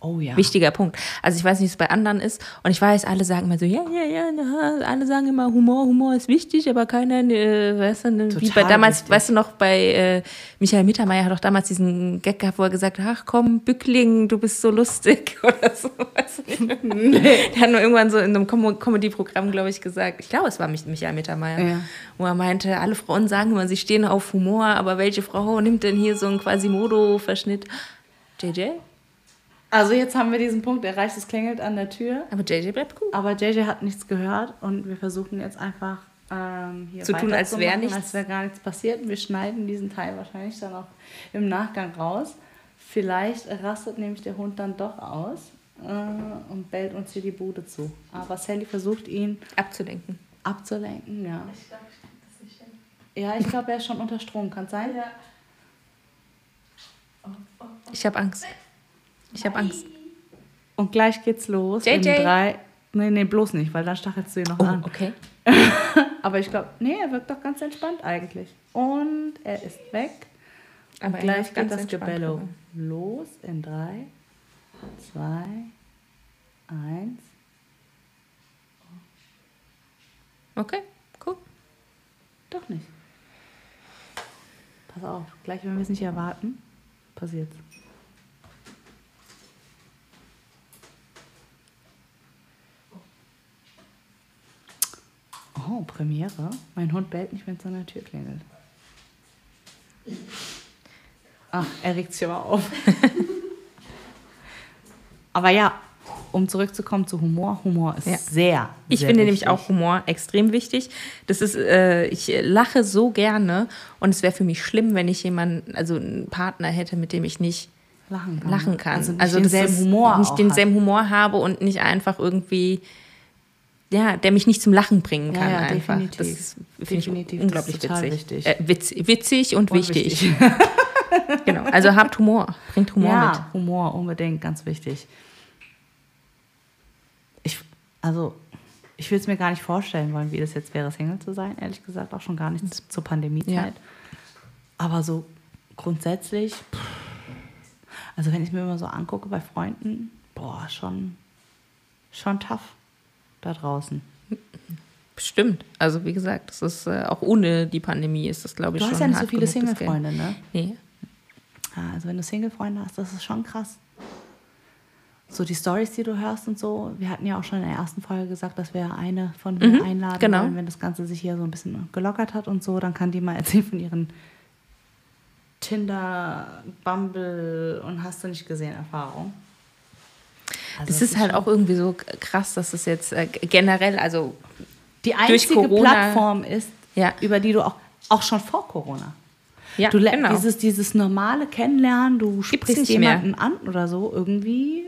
Oh ja. Wichtiger Punkt. Also ich weiß nicht, wie es bei anderen ist. Und ich weiß, alle sagen immer so, ja, ja, ja, alle sagen immer, Humor, Humor ist wichtig, aber keiner, äh, weißt du, ne, wie Total bei damals, wichtig. weißt du noch, bei äh, Michael Mittermeier hat doch damals diesen Gag gehabt, wo er gesagt hat, ach komm, Bückling, du bist so lustig (laughs) oder so. Weißt du nicht? (laughs) Der hat nur irgendwann so in einem Com Comedy-Programm, glaube ich, gesagt, ich glaube, es war Mich Michael Mittermeier, Ja. wo er meinte, alle Frauen sagen immer, sie stehen auf Humor, aber welche Frau nimmt denn hier so einen Quasimodo-Verschnitt? JJ? Also jetzt haben wir diesen Punkt erreicht, es klingelt an der Tür. Aber JJ bleibt cool. Aber JJ hat nichts gehört und wir versuchen jetzt einfach ähm, hier Zu tun, als wäre nichts. als wäre gar nichts passiert. Und wir schneiden diesen Teil wahrscheinlich dann auch im Nachgang raus. Vielleicht rastet nämlich der Hund dann doch aus äh, und bellt uns hier die Bude zu. Aber Sally versucht ihn Abzulenken. abzulenken, ja. Ja, ich glaube, er ist schon unter Strom, kann sein? Ja. Ich habe Angst. Ich habe Angst. Und gleich geht's los. JJ. In drei. Nee, nee, bloß nicht, weil dann stachelst du ihn noch Oh, an. okay. (laughs) Aber ich glaube, nee, er wirkt doch ganz entspannt eigentlich. Und er ist weg. Aber Und gleich geht das Gebello los in drei, zwei, eins. Okay, cool. Doch nicht. Pass auf, gleich, wenn wir es nicht erwarten, passiert's. Oh, Premiere. Mein Hund bellt nicht, wenn es an der Tür klingelt. Ach, er regt sich aber auf. (laughs) aber ja, um zurückzukommen zu Humor, Humor ist Ja. sehr, Ich sehr finde nämlich wichtig. auch Humor extrem wichtig. Das ist, äh, ich lache so gerne und es wäre für mich schlimm, wenn ich jemanden, also einen Partner hätte, mit dem ich nicht lachen kann. lachen kann. Also nicht das denselben Humor nicht denselben Humor habe und nicht einfach irgendwie, ja, der mich nicht zum Lachen bringen Ja, kann. ja, einfach. definitiv. Das finde ich Definitiv, das unglaublich total witzig. wichtig. Äh, witz, witzig und, Und wichtig. wichtig. (laughs) genau. Also habt Humor, bringt Humor ja, mit. Humor unbedingt, ganz wichtig. Ich, also, ich will es mir gar nicht vorstellen wollen, wie das jetzt wäre, Single zu sein. Ehrlich gesagt, auch schon gar nicht z- zur Pandemiezeit. Ja. Aber so grundsätzlich, also wenn ich mir immer so angucke bei Freunden, boah, schon, schon tough da draußen. Bestimmt. Also wie gesagt, das ist äh, auch ohne die Pandemie ist das, glaube ich, Du schon hast ja nicht so viele. Single-Freunde, ne? Nee. Ja, also wenn du Single-Freunde hast, das ist schon krass. So die Stories, die du hörst und so. Wir hatten ja auch schon in der ersten Folge gesagt, dass wir eine von Mhm, einladen genau. wollen, wenn das Ganze sich hier so ein bisschen gelockert hat und so. Dann kann die mal erzählen von ihren Tinder, Bumble und hast du nicht gesehen Erfahrung. Also Das ist halt auch irgendwie so krass, dass es jetzt äh, generell, also die einzige Corona- Plattform ist, Ja. über die du auch, auch schon vor Corona. ja, Du genau. dieses, dieses normale Kennenlernen, du Gibt's sprichst nicht mehr. jemanden an oder so, irgendwie,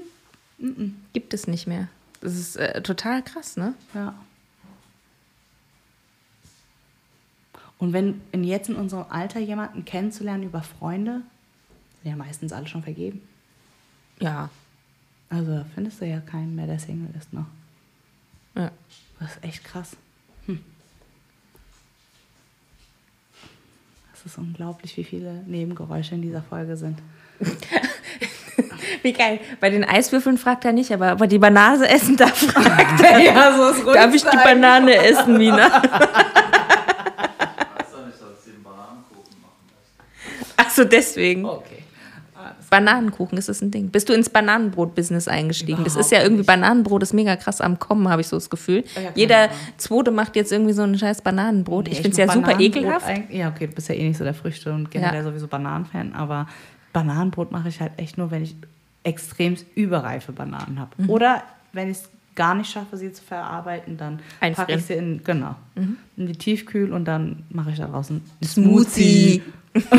gibt es nicht mehr. Das ist äh, total krass, ne? ja. Und wenn in jetzt in unserem Alter jemanden kennenzulernen über Freunde, sind ja meistens alle schon vergeben. Ja. Also findest du ja keinen mehr, der Single ist noch. ja. Das ist echt krass. Hm. Das ist unglaublich, wie viele Nebengeräusche in dieser Folge sind. (laughs) Wie geil. Bei den Eiswürfeln fragt er nicht, aber, aber die Banane essen, da (laughs) fragt er. ja, so ist Darf ich die Banane essen, Mina? Ich weiß doch nicht, dass sie den Bananenkuchen machen lässt. Achso, deswegen. Okay. Bananenkuchen, ist das ein Ding? Bist du ins Bananenbrot-Business eingestiegen? das ist ja Überhaupt irgendwie, nicht. Bananenbrot ist mega krass am Kommen, habe ich so das Gefühl. Ja, Jeder Ahnung. Zweite macht jetzt irgendwie so ein scheiß Bananenbrot. ich Nee, finde es ja super ekelhaft. Ja, okay, du bist ja eh nicht so der Früchte und generell Ja. sowieso Bananenfan, aber Bananenbrot mache ich halt echt nur, wenn ich extrem überreife Bananen habe. Mhm. Oder wenn ich es gar nicht schaffe, sie zu verarbeiten, dann packe ich sie in, genau, in die Tiefkühl und dann mache ich da draußen einen Smoothie. (laughs) (laughs)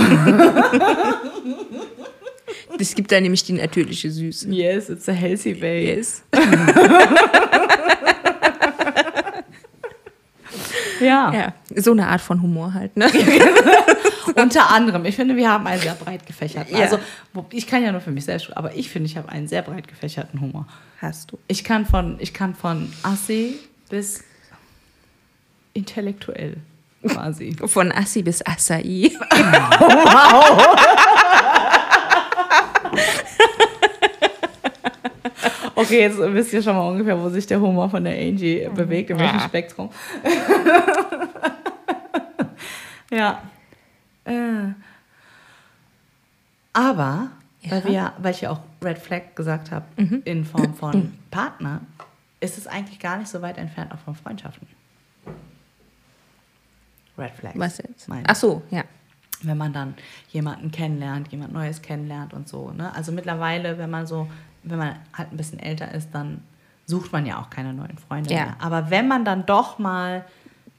Das gibt da nämlich die natürliche Süße. Yes, it's a healthy way. Yes. (laughs) Ja. Ja, so eine Art von Humor halt, ne? (laughs) Unter anderem. Ich finde, wir haben einen sehr breit gefächerten. Ja. Also, ich kann ja nur für mich selbst, aber ich finde, ich habe einen sehr breit gefächerten Humor. Hast du. Ich kann von, ich kann von Assi bis intellektuell quasi. (laughs) Von Assi bis Acai. Okay, jetzt wisst ihr schon mal ungefähr, wo sich der Humor von der Angie bewegt, in welchem Ja. Spektrum. (laughs) ja. Äh. Aber, weil, Ja. wir, weil ich ja auch Red Flag gesagt habe, Mhm. in Form (clears throat) von Partner, ist es eigentlich gar nicht so weit entfernt auch von Freundschaften. Red Flags. Was jetzt? meine Ach so, ja. wenn man dann jemanden kennenlernt, jemand Neues kennenlernt und so. Ne? Also mittlerweile, wenn man so, wenn man halt ein bisschen älter ist, dann sucht man ja auch keine neuen Freunde Ja. mehr. Aber wenn man dann doch mal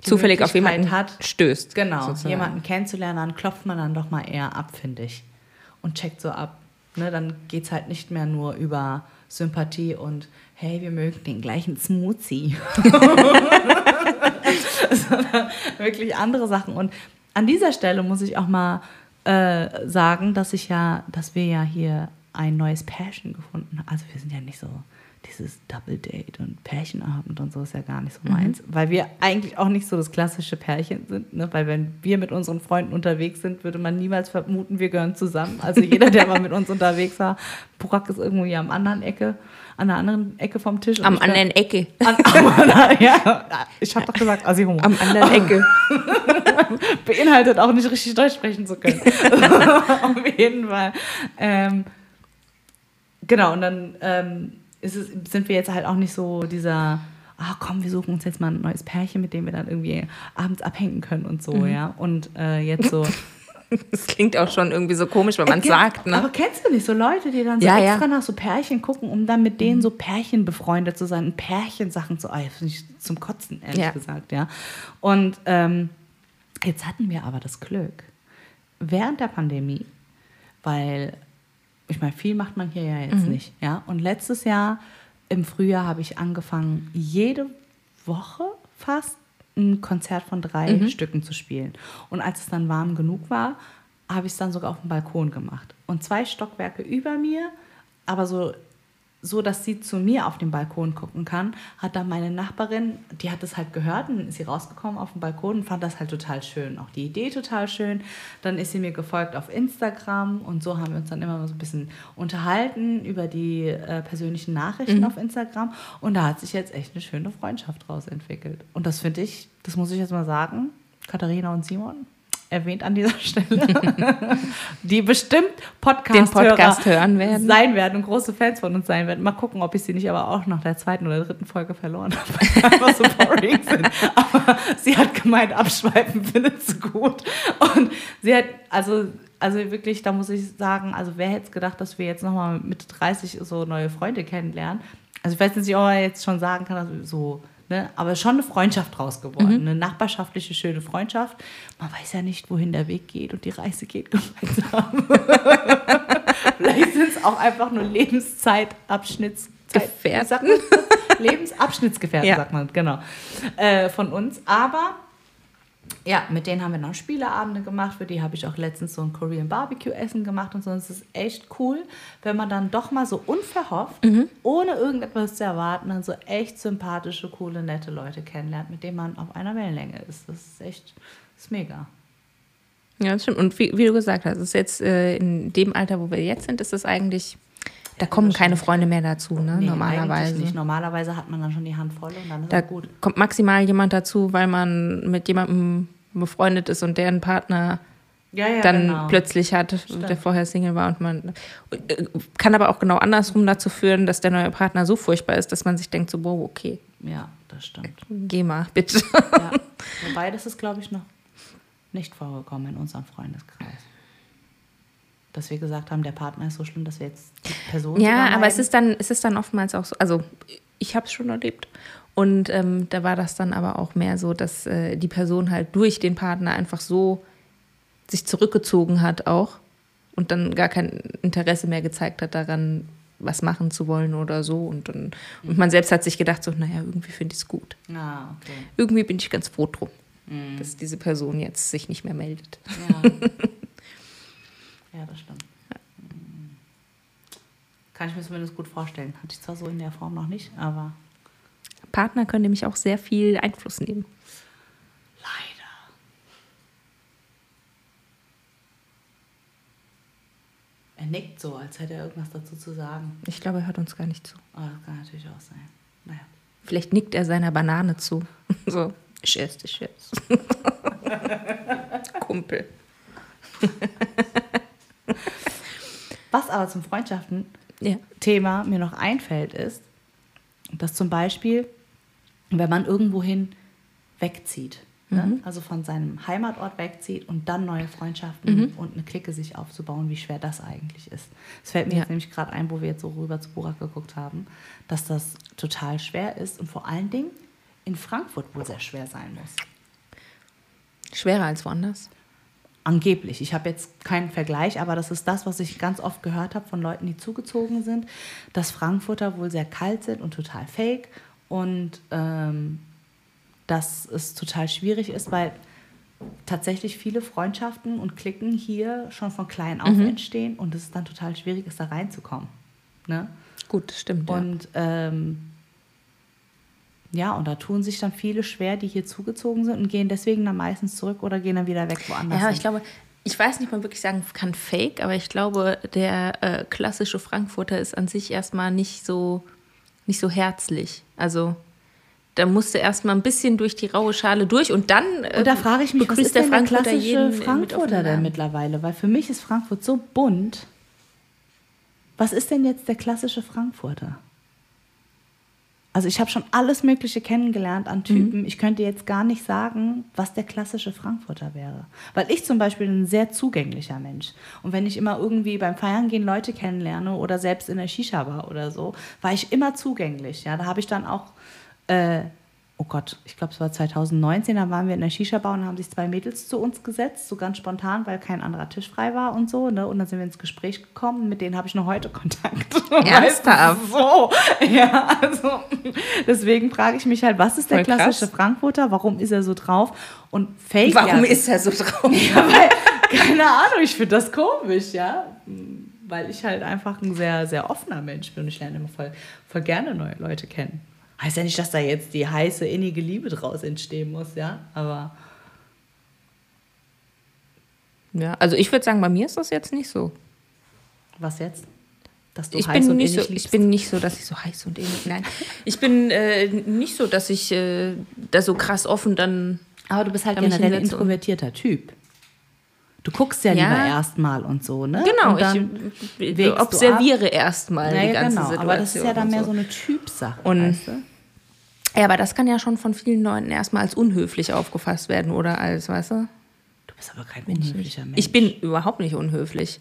Zufällig auf jemanden hat, stößt. genau, sozusagen. jemanden kennenzulernen, dann klopft man dann doch mal eher ab, finde ich. Und checkt so ab. Ne? Dann geht es halt nicht mehr nur über Sympathie und hey, wir mögen den gleichen Smoothie. (laughs) (laughs) sondern wirklich andere Sachen. Und an dieser Stelle muss ich auch mal äh, sagen, dass ich ja, dass wir ja hier ein neues Pärchen gefunden. Also wir sind ja nicht so dieses Double Date und Pärchenabend und so ist ja gar nicht so meins, weil wir eigentlich auch nicht so das klassische Pärchen sind, ne? weil wenn wir mit unseren Freunden unterwegs sind, würde man niemals vermuten, wir gehören zusammen. Also jeder, der mal mit uns unterwegs war, Burak ist irgendwie am anderen Ecke, an der anderen Ecke vom Tisch. Am anderen Ecke. an, am, ja, ich habe doch gesagt, Assi-Homo. Am anderen Ecke. (laughs) Beinhaltet auch nicht richtig Deutsch sprechen zu können. (laughs) Auf jeden Fall. Ähm, genau, und dann ähm, es, sind wir jetzt halt auch nicht so dieser, ah komm, wir suchen uns jetzt mal ein neues Pärchen, mit dem wir dann irgendwie abends abhängen können und so, ja. Und äh, jetzt so. (laughs) Das klingt auch schon irgendwie so komisch, wenn man es Äh, sagt, Aber ne? kennst du nicht so Leute, die dann so Ja, ja. extra nach so Pärchen gucken, um dann mit denen so Pärchen befreundet zu sein und Pärchensachen zu, ah, finde ich zum Kotzen, ehrlich Ja. gesagt, ja. Und ähm, jetzt hatten wir aber das Glück, während der Pandemie, weil, ich meine, viel macht man hier ja jetzt nicht, ja. Und letztes Jahr im Frühjahr habe ich angefangen, jede Woche fast ein Konzert von drei Stücken zu spielen. Und als es dann warm genug war, habe ich es dann sogar auf dem Balkon gemacht. Und zwei Stockwerke über mir, aber so, so, dass sie zu mir auf den Balkon gucken kann, hat dann meine Nachbarin, die hat es halt gehört und dann ist sie rausgekommen auf den Balkon und fand das halt total schön. Auch die Idee total schön. Dann ist sie mir gefolgt auf Instagram und so haben wir uns dann immer so ein bisschen unterhalten über die äh, persönlichen Nachrichten auf Instagram. Und da hat sich jetzt echt eine schöne Freundschaft draus entwickelt. Und das finde ich, das muss ich jetzt mal sagen, Katharina und Simon, erwähnt an dieser Stelle, (laughs) die bestimmt Podcast, Den Podcast hören werden. sein werden und große Fans von uns sein werden. Mal gucken, ob ich sie nicht aber auch nach der zweiten oder dritten Folge verloren habe, (laughs) weil sie einfach so boring sind. Aber sie hat gemeint, abschweifen findet sie gut. Und sie hat, also, also wirklich, da muss ich sagen, also wer hätte gedacht, dass wir jetzt nochmal mit 30 so neue Freunde kennenlernen. Also ich weiß nicht, ob er jetzt schon sagen kann, also so, ne, aber schon eine Freundschaft draus geworden. Eine nachbarschaftliche, schöne Freundschaft. Man weiß ja nicht, wohin der Weg geht und die Reise geht gemeinsam. (laughs) Vielleicht sind es auch einfach nur Lebenszeitabschnitts Gefährten. Sagt man das? Lebensabschnittsgefährten, Ja. sagt man, genau. Äh, von uns. Aber ja, mit denen haben wir noch Spieleabende gemacht. Für die habe ich auch letztens so ein Korean Barbecue-Essen gemacht und so. Es ist echt cool, wenn man dann doch mal so unverhofft, ohne irgendetwas zu erwarten, dann so echt sympathische, coole, nette Leute kennenlernt, mit denen man auf einer Wellenlänge ist. Das ist echt, das ist mega. Ja, das stimmt. Und wie, wie du gesagt hast, ist jetzt äh, in dem Alter, wo wir jetzt sind, ist es eigentlich, da kommen keine Freunde mehr dazu, ne? Nee, normalerweise. Nicht. Normalerweise hat man dann schon die Hand voll und dann ist Da es gut. kommt maximal jemand dazu, weil man mit jemandem befreundet ist und deren Partner Ja, ja, dann genau. plötzlich hat, der vorher Single war und man äh, kann aber auch genau andersrum dazu führen, dass der neue Partner so furchtbar ist, dass man sich denkt so, wow, okay, Ja, das stimmt. geh mal, bitte. Ja. (laughs) Wobei, das ist, glaube ich, noch nicht vorgekommen in unserem Freundeskreis. Dass wir gesagt haben, der Partner ist so schlimm, dass wir jetzt die Person Ja, aber es ist dann, es ist dann oftmals auch so, also ich habe es schon erlebt. Und ähm, da war das dann aber auch mehr so, dass äh, die Person halt durch den Partner einfach so sich zurückgezogen hat auch. und dann gar kein Interesse mehr gezeigt hat daran, was machen zu wollen oder so. Und, dann, und man selbst hat sich gedacht, so, naja, irgendwie finde ich es gut. Ah, okay. Irgendwie bin ich ganz froh drum, dass diese Person jetzt sich nicht mehr meldet. Ja. (laughs) ja, das stimmt. Mhm. Kann ich mir zumindest gut vorstellen. Hatte ich zwar so in der Form noch nicht, aber Partner können nämlich auch sehr viel Einfluss nehmen. leider. Er nickt so, als hätte er irgendwas dazu zu sagen. Ich glaube, er hört uns gar nicht zu. Aber das kann natürlich auch sein. Naja. Vielleicht nickt er seiner Banane zu. (laughs) So, ich esse dich jetzt. Kumpel. (laughs) Was aber zum Freundschaften Ja. Mir noch einfällt, ist, dass zum Beispiel, wenn man irgendwohin wegzieht, ne? also von seinem Heimatort wegzieht und dann neue Freundschaften und eine Clique sich aufzubauen, wie schwer das eigentlich ist. Es fällt mir Ja. jetzt nämlich gerade ein, wo wir jetzt so rüber zu Burak geguckt haben, dass das total schwer ist und vor allen Dingen in Frankfurt wohl sehr schwer sein muss. Schwerer als woanders. Angeblich. Ich habe jetzt keinen Vergleich, aber das ist das, was ich ganz oft gehört habe von Leuten, die zugezogen sind, dass Frankfurter wohl sehr kalt sind und total fake und ähm, dass es total schwierig ist, weil tatsächlich viele Freundschaften und Klicken hier schon von klein auf entstehen und es ist dann total schwierig ist, da reinzukommen. Ne? Gut, stimmt. ja. Und ähm, ja, und da tun sich dann viele schwer, die hier zugezogen sind und gehen deswegen dann meistens zurück oder gehen dann wieder weg woanders. Ja, ich glaube, ich weiß nicht mal wirklich sagen kann Fake, aber ich glaube, der äh, klassische Frankfurter ist an sich erstmal nicht so, nicht so herzlich. Also da musste erstmal ein bisschen durch die raue Schale durch und dann äh, Und da frage ich mich, was ist der Frankfurter klassische Frankfurter denn mittlerweile? Weil für mich ist Frankfurt so bunt. Was ist denn jetzt der klassische Frankfurter? Also ich habe schon alles Mögliche kennengelernt an Typen. Ich könnte jetzt gar nicht sagen, was der klassische Frankfurter wäre. Weil ich zum Beispiel ein sehr zugänglicher Mensch. Und wenn ich immer irgendwie beim Feiern gehen Leute kennenlerne oder selbst in der Shisha-Bar oder so, war ich immer zugänglich. Ja, da habe ich dann auch äh, oh Gott, ich glaube, es war 2019, da waren wir in der Shisha-Bar und haben sich zwei Mädels zu uns gesetzt, so ganz spontan, weil kein anderer Tisch frei war und so. Ne? Und dann sind wir ins Gespräch gekommen, mit denen habe ich noch heute Kontakt. (laughs) Ernsthaft? So, ja, also deswegen frage ich mich halt, was ist der Voll krass. klassische Frankfurter? Warum ist er so drauf? Und Fake Warum ja, ist er so drauf? (laughs) ja, weil, keine Ahnung, ich finde das komisch, ja. Weil ich halt einfach ein sehr, sehr offener Mensch bin und ich lerne immer voll, voll gerne neue Leute kennen. Heißt ja nicht, dass da jetzt die heiße, innige Liebe draus entstehen muss, ja. Aber Ja, also ich würde sagen, bei mir ist das jetzt nicht so. was jetzt? Dass du Ich heiß bin, und nicht so, innig ich liebst? bin nicht so, dass ich so heiß und ähnlich. Nein, ich bin äh, nicht so, dass ich äh, da so krass offen dann. Aber du bist halt generell ein introvertierter Typ. Du guckst ja, Ja. lieber erstmal und so, ne? Genau, und dann ich du observiere erstmal die Naja, ganze genau. Situation. Aber das ist ja dann mehr so eine Typsache, Und- weißt du? Ja, aber das kann ja schon von vielen Leuten erstmal als unhöflich aufgefasst werden oder als, weißt du? Du bist aber kein unhöflicher Mensch. Ich bin überhaupt nicht unhöflich.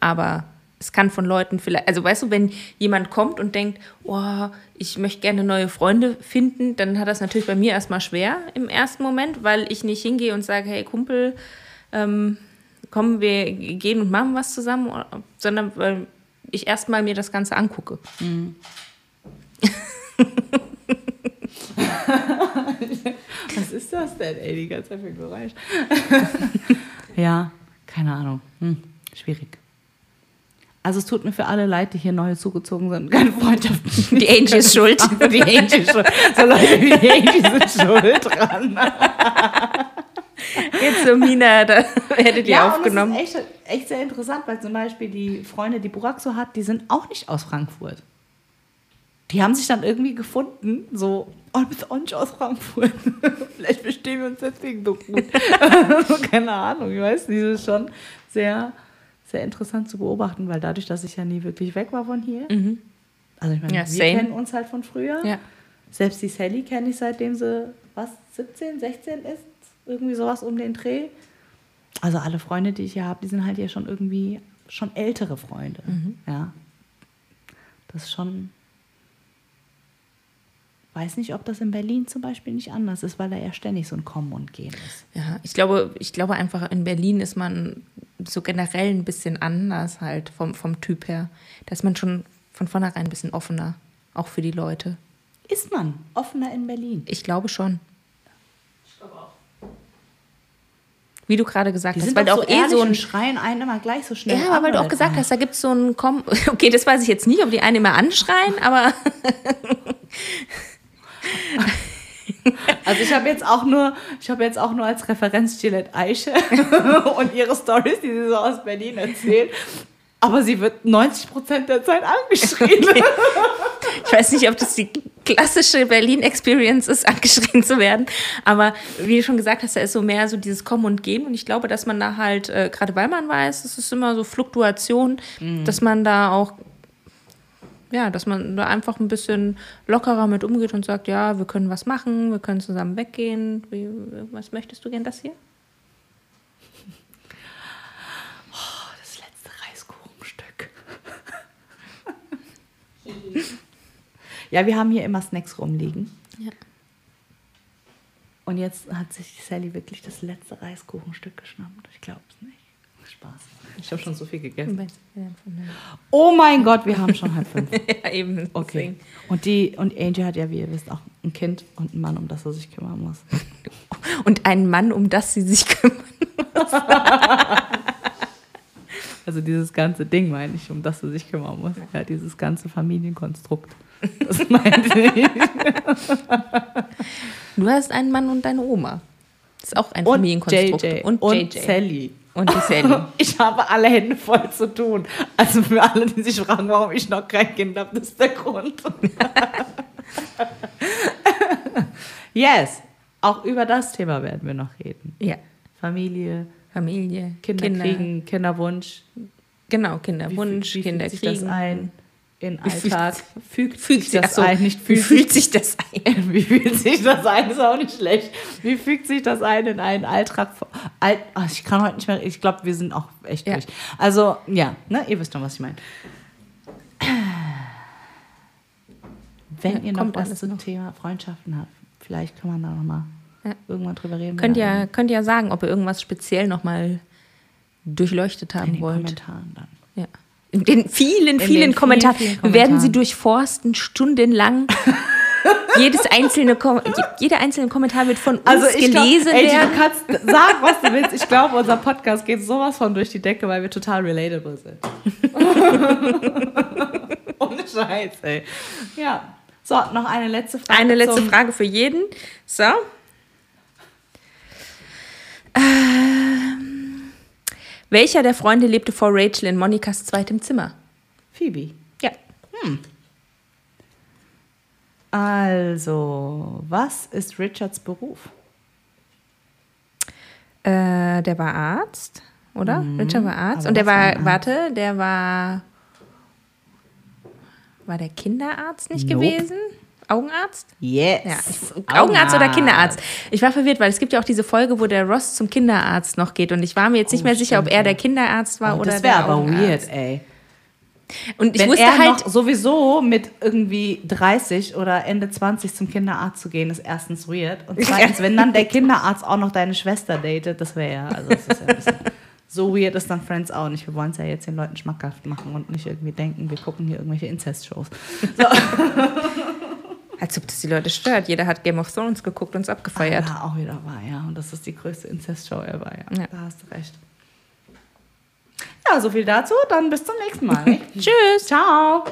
Aber es kann von Leuten vielleicht, also weißt du, wenn jemand kommt und denkt, oh, ich möchte gerne neue Freunde finden, dann hat das natürlich bei mir erstmal schwer im ersten Moment, weil ich nicht hingehe und sage, hey Kumpel, ähm, kommen wir gehen und machen was zusammen, sondern weil ich erstmal mir das Ganze angucke. (laughs) (laughs) Was ist das denn, ey, die ganze Zeit für ein Geräusch? (laughs) ja, keine Ahnung. Hm, schwierig. Also es tut mir für alle leid, die hier neu zugezogen sind keine Freundschaften. Die Angie ist schuld. (laughs) die Angie ist schuld. So Leute wie die Angie sind schuld dran. Jetzt so Mina, da werdet ihr aufgenommen. Und das ist echt, echt sehr interessant, weil zum Beispiel die Freunde, die Burak so hat, die sind auch nicht aus Frankfurt. Die haben sich dann irgendwie gefunden, so, oh, du bist auch nicht aus Frankfurt. (laughs) Vielleicht verstehen wir uns deswegen so gut. (laughs) (laughs) Keine Ahnung, ich weiß nicht, das ist schon sehr, sehr interessant zu beobachten, weil dadurch, dass ich ja nie wirklich weg war von hier, also ich meine, Ja, wir same. kennen uns halt von früher. Ja. Selbst die Sally kenne ich seitdem sie, was, 17, 16 ist? Irgendwie sowas um den Dreh. Also alle Freunde, die ich hier habe, die sind halt ja schon irgendwie schon ältere Freunde. Ja. Das ist schon. Weiß nicht, ob das in Berlin zum Beispiel nicht anders ist, weil da ja ständig so ein Kommen und Gehen ist. Ja, ich glaube, ich glaube einfach, in Berlin ist man so generell ein bisschen anders halt vom, vom Typ her. Da ist man schon von vornherein ein bisschen offener, auch für die Leute. Ist man offener in Berlin? Ich glaube schon. Wie du gerade gesagt Die hast, sind weil du so auch eh so ein schreien einen immer gleich so schnell Ja, aber weil du auch gesagt hast, da gibt es so ein Kom (laughs) Okay, das weiß ich jetzt nicht, ob die einen immer anschreien, aber (laughs) (laughs) Also ich habe jetzt auch nur, ich habe jetzt auch nur als Referenz Gillette Eiche (laughs) und ihre Stories, die sie so aus Berlin erzählt. Aber sie wird 90 Prozent der Zeit angeschrien. ich weiß nicht, ob das die klassische Berlin-Experience ist, angeschrien zu werden. Aber wie du schon gesagt hast, da ist so mehr so dieses Kommen und Gehen. Und ich glaube, dass man da halt, äh, gerade weil man weiß, es ist immer so Fluktuation, dass man da auch, ja, dass man da einfach ein bisschen lockerer mit umgeht und sagt, ja, wir können was machen, wir können zusammen weggehen. Wie, was möchtest du gern das hier? Das letzte Reiskuchenstück. (laughs) ja, wir haben hier immer Snacks rumliegen. Ja. Und jetzt hat sich Sally wirklich das letzte Reiskuchenstück geschnappt. Ich glaube es nicht. Spaß. Ich habe schon so viel gegessen. Oh mein Gott, wir haben schon halb fünf. (laughs) ja, eben. Okay. Und die und Angie hat ja, wie ihr wisst, auch ein Kind und einen Mann, um das er sich kümmern muss. (laughs) Und ein Mann, um das sie sich kümmern. (laughs) Also dieses ganze Ding meine ich, um das er sich kümmern muss. Ja, dieses ganze Familienkonstrukt. Das meinte ich. Du hast einen Mann und deine Oma. Das ist auch ein Und Familienkonstrukt. JJ. Und Und, JJ. Sally. Und die Sally. (laughs) Ich habe alle Hände voll zu tun. Also für alle, die sich fragen, warum ich noch kein Kind habe, das ist der Grund. (laughs) yes. Auch über das Thema werden wir noch reden. ja. Familie, Familie, Kinder, kriegen, Kinderwunsch. Genau, Wie Kinderwunsch, fühlt- wie Kinder kriegen. das ein in Alltag? Fügt, Fügt sich das so, ein? Nicht Wie fühlt, sich das ein? (laughs) Wie fühlt sich das ein? Ist auch nicht schlecht. Wie fügt sich das ein in einen Alltag? Alt, ach, ich kann heute nicht mehr. Ich glaube, wir sind auch echt Ja. durch. Also, ja, ne, ihr wisst schon, was ich meine. Wenn Ja, ihr noch was zum noch. Thema Freundschaften habt, vielleicht kann man da noch mal Ja. irgendwann drüber reden. Könnt ihr, könnt ihr sagen, ob ihr irgendwas speziell nochmal durchleuchtet in haben den wollt. Kommentaren dann. Ja. In den vielen, den vielen vielen, Kommentaren. vielen werden Kommentaren. sie durchforsten, stundenlang. (laughs) Jedes einzelne, Kom je- jeder einzelne Kommentar wird von uns Also ich glaub, gelesen ey, werden. du kannst sagen, was du willst. Ich glaube, unser Podcast geht sowas von durch die Decke, weil wir total relatable sind. (laughs) Ohne Scheiß, ey. Ja. So, noch eine letzte Frage. Eine letzte Frage für jeden. So. Ähm, welcher der Freunde lebte vor Rachel in Monikas zweitem Zimmer? Phoebe. Ja. Also, was ist Richards Beruf? Äh, der war Arzt, oder? Richard war Arzt. Mhm. aber Und der war war, warte, der war. War der Kinderarzt nicht Nope. gewesen? Augenarzt? Yes. Ja, ich, Augenarzt oder Kinderarzt? Ich war verwirrt, weil es gibt ja auch diese Folge, wo der Ross zum Kinderarzt noch geht und ich war mir jetzt nicht Oh, mehr sicher, ob er der Kinderarzt war Oh, oder das wäre der aber Augenarzt. weird, ey. Und ich Wenn wusste er halt, sowieso mit irgendwie 30 oder Ende 20 zum Kinderarzt zu gehen, ist erstens weird. Und (laughs) zweitens, wenn dann der Kinderarzt auch noch deine Schwester datet, das wäre ja, also das ist ja ein bisschen, (laughs) so weird ist dann Friends auch nicht. Wir wollen es ja jetzt den Leuten schmackhaft machen und nicht irgendwie denken, wir gucken hier irgendwelche Incest-Shows. (laughs) als ob das die Leute stört. Jeder hat Game of Thrones geguckt und es abgefeiert. Ja, auch wieder wahr, ja. Und das ist die größte Incest-Show ever, ja. Ja. Da hast du recht. Ja, so viel dazu. Dann bis zum nächsten Mal. (laughs) Tschüss. Ciao.